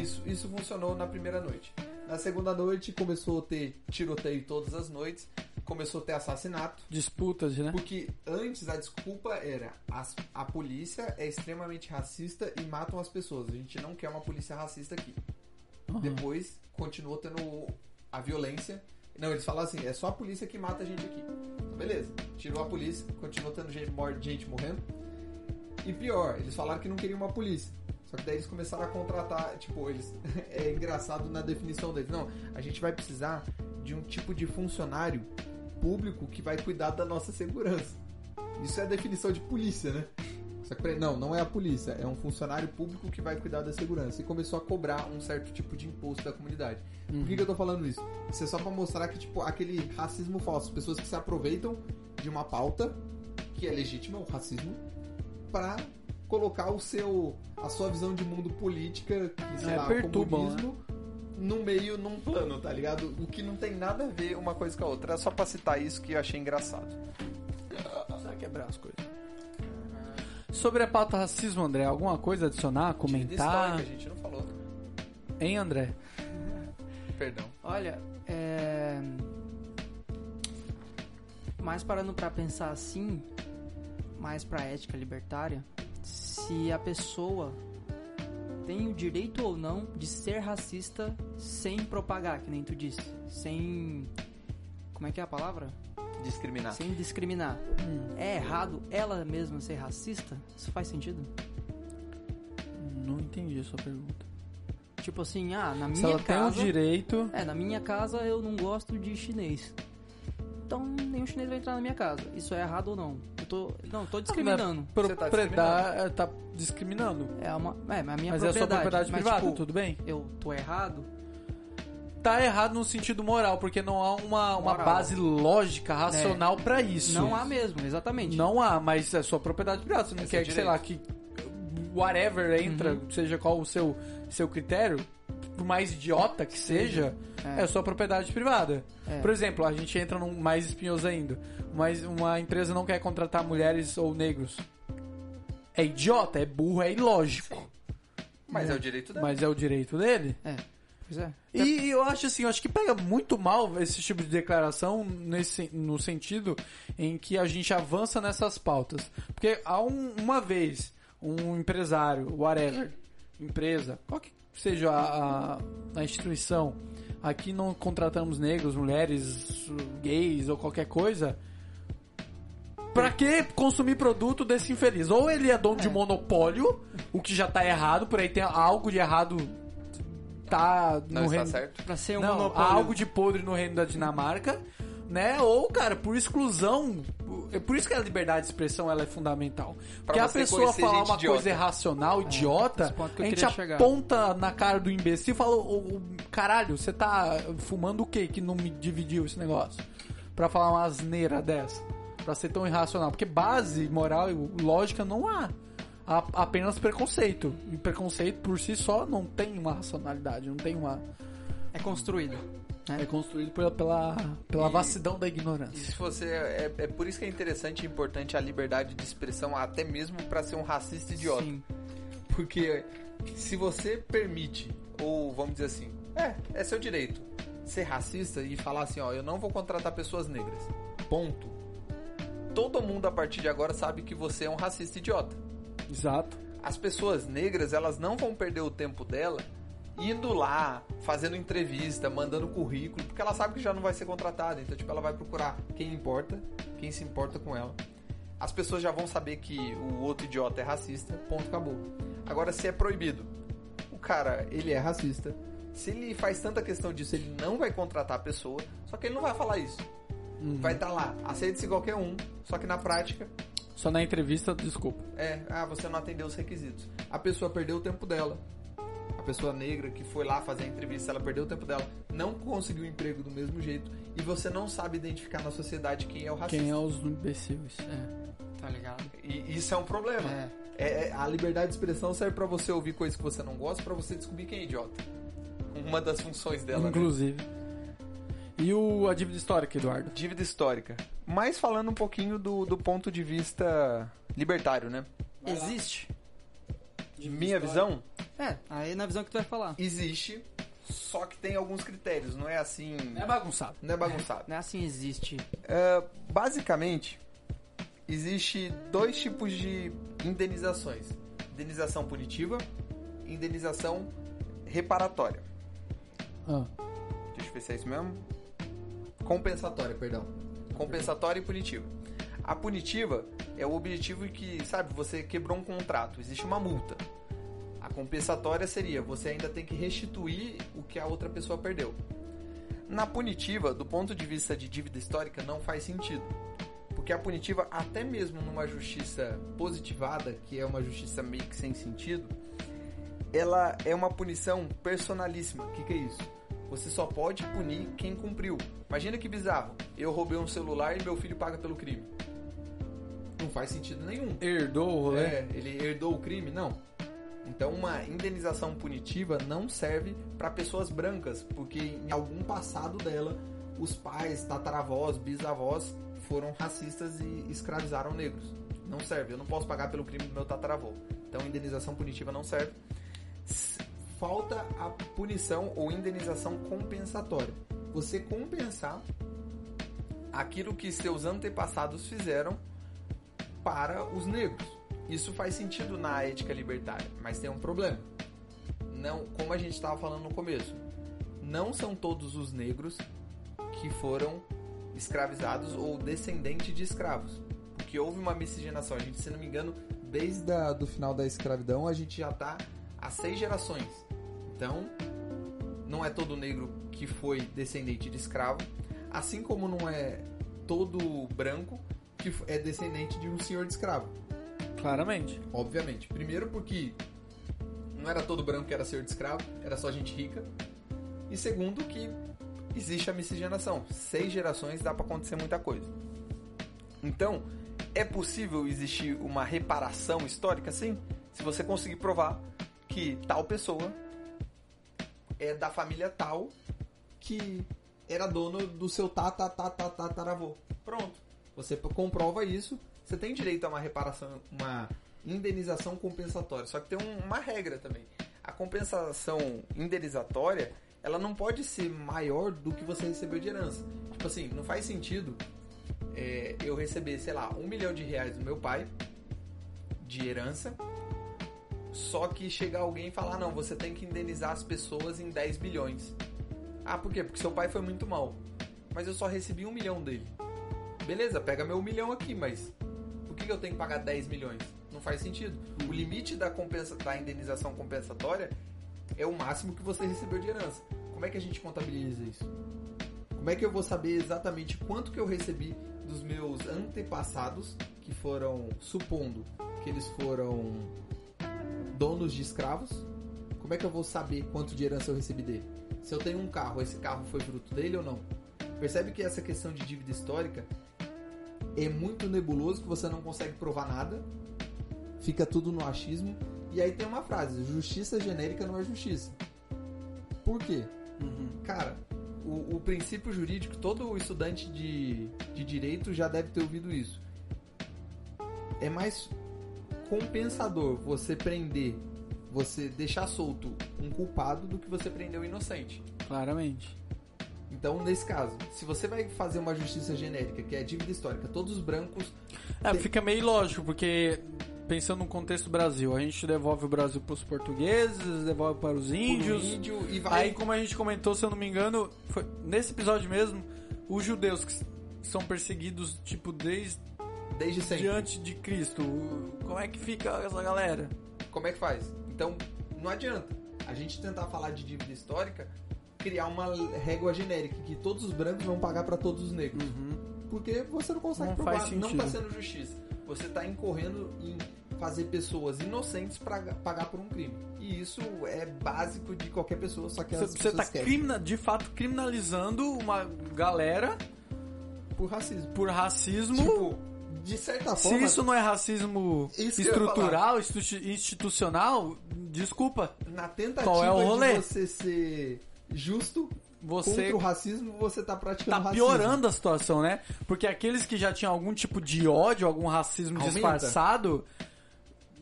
Isso, isso funcionou na primeira noite. Na segunda noite começou a ter tiroteio todas as noites, começou a ter assassinato. Disputas, né? Porque antes a desculpa era as- a polícia é extremamente racista e matam as pessoas. A gente não quer uma polícia racista aqui. Uhum. Depois continuou tendo a violência. Não, eles falam assim, é só a polícia que mata a gente aqui. Então, beleza, tirou a polícia, continuou tendo gente, gente morrendo. E pior, eles falaram que não queriam uma polícia. Só que daí eles começaram a contratar, tipo, eles. é engraçado na definição deles. Não, a gente vai precisar de um tipo de funcionário público que vai cuidar da nossa segurança. Isso é a definição de polícia, né? Só que peraí, não, não é a polícia, é um funcionário público que vai cuidar da segurança. E começou a cobrar um certo tipo de imposto da comunidade. Por que, que eu tô falando isso? Isso é só pra mostrar que, tipo, aquele racismo falso. Pessoas que se aproveitam de uma pauta, que é legítima, o racismo, pra colocar o seu. a sua visão de mundo política, que sei É, lá, perturbam, comunismo, no meio, num plano, tá ligado? O que não tem nada a ver uma coisa com a outra. É só pra citar isso que eu achei engraçado. Precisa quebrar as coisas. Sobre a pauta racismo, André, alguma coisa a adicionar, comentar? a gente não falou. Hein, André? Perdão. Olha, é... mais parando pra pensar assim, mais pra ética libertária, se a pessoa tem o direito ou não de ser racista sem propagar, que nem tu disse, sem como é que é a palavra? Discriminar. Sem discriminar. É errado ela mesma ser racista? Isso faz sentido? Não entendi a sua pergunta. Tipo assim, ah, na Se minha ela tem casa. o direito. É, na minha casa eu não gosto de chinês. Então nenhum chinês vai entrar na minha casa. Isso é errado ou não? Tô. Não, eu tô discriminando. Pro, Você tá predar- é, tá discriminando. É uma. É, mas a minha Mas é a sua propriedade mas, privada, tipo, tudo bem? Eu tô errado? Tá errado no sentido moral, porque não há uma, uma Moral. base lógica, racional pra isso. Não há mesmo, exatamente. Não há, mas é sua propriedade privada. Você não É quer que, sei lá, que whatever entra, Uhum. seja qual o seu, seu critério, por mais idiota que seja, É. é, sua propriedade privada. É. Por exemplo, a gente entra num mais espinhoso ainda. Mas uma empresa não quer contratar mulheres ou negros. É idiota, é burro, é ilógico. Mas é o direito dela. Mas é o direito dele. É. Pois é. E eu acho assim, eu acho que pega muito mal esse tipo de declaração nesse, no sentido em que a gente avança nessas pautas. Porque há um- uma vez um empresário, whatever, empresa, qual que seja a, a- a instituição, aqui não contratamos negros, mulheres, gays ou qualquer coisa. Pra que consumir produto desse infeliz? Ou ele é dono de monopólio, o que já tá errado, por aí tem algo de errado tá Não no está reino, certo. Pra ser um não, monopólio. há algo de podre no reino da Dinamarca, né? Ou, cara, por exclusão. É por isso que a liberdade de expressão ela é fundamental. Porque a pessoa falar uma idiota. coisa irracional, idiota, que eu a gente queria chegar. aponta na cara do imbecil e fala: "Ô, ô, caralho, você tá fumando o que que não me dividiu esse negócio? Pra falar uma asneira dessa. Pra ser tão irracional. Porque base moral e lógica não há. Há apenas preconceito. E preconceito por si só não tem uma racionalidade, não tem uma. É construído. É construído pela, pela, pela E- vastidão da ignorância. se você é, é por isso que é interessante e importante a liberdade de expressão, até mesmo para ser um racista idiota. Sim. Porque se você permite, ou vamos dizer assim, é, é seu direito, ser racista e falar assim, ó, eu não vou contratar pessoas negras. Ponto. Todo mundo a partir de agora sabe que você é um racista idiota. Exato. As pessoas negras, elas não vão perder o tempo dela indo lá, fazendo entrevista, mandando currículo, porque ela sabe que já não vai ser contratada. Então, tipo, ela vai procurar quem importa, quem se importa com ela. As pessoas já vão saber que o outro idiota é racista, ponto, acabou. Agora, se é proibido, o cara, ele é racista. Se ele faz tanta questão disso, ele não vai contratar a pessoa, só que ele não vai falar isso. Uhum. Vai estar lá, aceite-se qualquer um, só que na prática, Só na entrevista, desculpa. é, ah, você não atendeu os requisitos. A pessoa perdeu o tempo dela. A pessoa negra que foi lá fazer a entrevista, ela perdeu o tempo dela, não conseguiu emprego do mesmo jeito e você não sabe identificar na sociedade quem é o racista. Quem é os imbecíveis. É, tá ligado? E isso é um problema. É. É, é- a liberdade de expressão serve pra você ouvir coisas que você não gosta, pra você descobrir quem é idiota. Uma das funções dela. né? Inclusive. E o, a dívida histórica, Eduardo? Dívida histórica. Mas falando um pouquinho do, do ponto de vista libertário, né? Existe. Minha visão, É, aí na visão que tu vai falar. existe, só que tem alguns critérios. Não é assim. É bagunçado. Não é bagunçado. Não é assim existe. É, basicamente, existe dois tipos de indenizações: indenização punitiva e indenização reparatória. Ah, Deixa eu ver se é isso mesmo. Compensatória, perdão. Compensatória e punitiva. A punitiva é o objetivo que, sabe, você quebrou um contrato, existe uma multa. A compensatória seria você ainda tem que restituir o que a outra pessoa perdeu. Na punitiva, do ponto de vista de dívida histórica, não faz sentido. Porque a punitiva, até mesmo numa justiça positivada, que é uma justiça meio que sem sentido, ela é uma punição personalíssima. O que, que é isso? Você só pode punir quem cumpriu. Imagina que bizarro. Eu roubei um celular e meu filho paga pelo crime. Não faz sentido nenhum. herdou o rolê? É, ele herdou o crime? Não. Então, uma indenização punitiva não serve para pessoas brancas, porque em algum passado dela, os pais, tataravós, bisavós foram racistas e escravizaram negros. Não serve. Eu não posso pagar pelo crime do meu tataravô. Então, indenização punitiva não serve. Falta a punição ou indenização compensatória. Você compensar aquilo que seus antepassados fizeram para os negros. Isso faz sentido na ética libertária, mas tem um problema. Não, como a gente estava falando no começo, não são todos os negros que foram escravizados ou descendentes de escravos, porque houve uma miscigenação. A gente, se não me engano, desde a, do final da escravidão a gente já está há seis gerações. Então, não é todo negro que foi descendente de escravo, assim como não é todo branco que é descendente de um senhor de escravo. Claramente. Obviamente. Primeiro porque não era todo branco que era senhor de escravo, era só gente rica. E segundo que existe a miscigenação. Seis gerações dá pra acontecer muita coisa. Então, é possível existir uma reparação histórica, sim, se você conseguir provar que tal pessoa é da família tal que era dono do seu tataravô. Pronto. Você comprova isso, você tem direito a uma reparação, uma indenização compensatória. Só que tem um- uma regra também. A compensação indenizatória, ela não pode ser maior do que você recebeu de herança. Tipo assim, não faz sentido é, eu receber, sei lá, um milhão de reais do meu pai de herança, só que chegar alguém e falar, não, você tem que indenizar as pessoas em 10 bilhões. Ah, por quê? Porque seu pai foi muito mal. Mas eu só recebi um milhão dele. Beleza, pega meu milhão aqui, mas por que eu tenho que pagar 10 milhões? Não faz sentido. O limite da, compensa, da indenização compensatória é o máximo que você recebeu de herança. Como é que a gente contabiliza isso? Como é que eu vou saber exatamente quanto que eu recebi dos meus antepassados, que foram, supondo que eles foram donos de escravos? Como é que eu vou saber quanto de herança eu recebi dele? Se eu tenho um carro, esse carro foi fruto dele ou não? Percebe que essa questão de dívida histórica é muito nebuloso, que você não consegue provar nada, fica tudo no achismo. E aí tem uma frase: justiça genérica não é justiça. Por quê? Uhum. Cara, o, o princípio jurídico, todo estudante de, de direito já deve ter ouvido isso. É mais compensador você prender, você deixar solto um culpado do que você prender o inocente. Claramente. Então, nesse caso, se você vai fazer uma justiça genérica, que é dívida histórica, todos os brancos. É, Tem- fica meio lógico, porque pensando no contexto Brasil, a gente devolve o Brasil para os portugueses, devolve para os índios. índio e vai. Aí, como a gente comentou, se eu não me engano, foi nesse episódio mesmo, os judeus que são perseguidos, tipo, desde desde sempre. diante de Cristo. Como é que fica essa galera? Como é que faz? Então, não adianta a gente tentar falar de dívida histórica, criar uma régua genérica que todos os brancos vão pagar para todos os negros. Porque você não consegue Não provar, não sentido. tá sendo justiça. Você tá incorrendo em fazer pessoas inocentes pra pagar por um crime. E isso é básico de qualquer pessoa, só que Você, tá esquecem. crimina- de fato criminalizando uma galera por racismo. por racismo. Tipo, de certa se forma, isso não é racismo estrutural, institu- institucional, desculpa, na tentativa Qual é o rolê? de você ser justo você contra o racismo, você tá praticando tá racismo. piorando a situação, né? Porque aqueles que já tinham algum tipo de ódio, algum racismo Aumenta. disfarçado,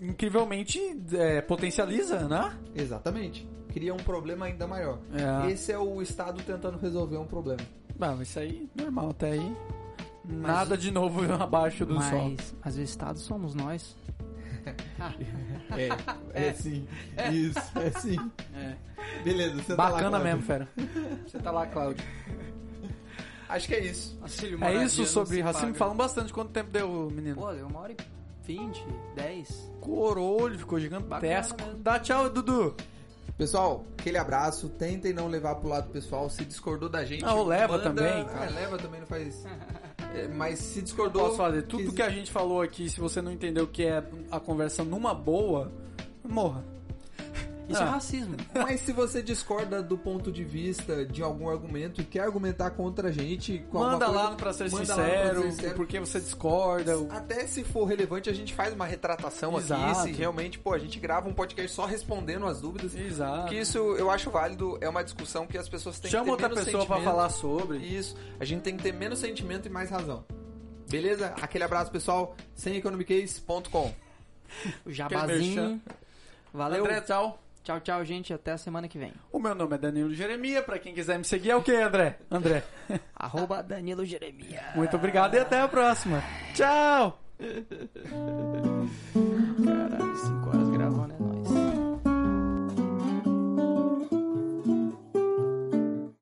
incrivelmente é, potencializa, né? Exatamente. Cria um problema ainda maior. É. Esse é o Estado tentando resolver um problema. Bom, isso aí, normal até aí. Nada de novo abaixo do sol. Mas, mas o Estado somos nós. É, é sim. Isso, é sim. É. Beleza, você tá Bacana lá, Cláudio. mesmo, fera. Você tá lá, Cláudio. Acho que é isso. É isso sobre racismo. Falando bastante. Quanto tempo deu, menino? Pô, deu uma hora e vinte, dez. Corou, ele ficou gigantesco. Dá tchau, Dudu. Pessoal, aquele abraço. Tentem não levar pro lado pessoal. Se discordou da gente. Não, leva manda- também, É, cara. leva também, não faz. Mas se discordou. Posso fazer tudo quis- que a gente falou aqui. Se você não entendeu o que é a conversa numa boa, morra. Isso Ah. é racismo. Mas se você discorda do ponto de vista de algum argumento e quer argumentar contra a gente, com Manda lá coisa, no Pra Ser lá Sincero, Pra Ser Sincero. porque você discorda. Até se for relevante, a gente faz uma retratação Exato. aqui. Se realmente, pô, a gente grava um podcast só respondendo as dúvidas. Exato. Que isso eu acho válido, é uma discussão que as pessoas têm Chama que ter outra menos pessoa pra sentimento. falar sobre. Isso, a gente tem que ter menos sentimento e mais razão. Beleza? Aquele abraço, pessoal. Semeconomicase.com. O jabazinho. Valeu. André, tchau. Tchau, tchau, gente. Até a semana que vem. O meu nome é Danilo Jeremia. Para quem quiser me seguir, é o que, André? André. Arroba Danilo Jeremia. Muito obrigado e até a próxima. Tchau! Caralho, 5 horas gravando, né?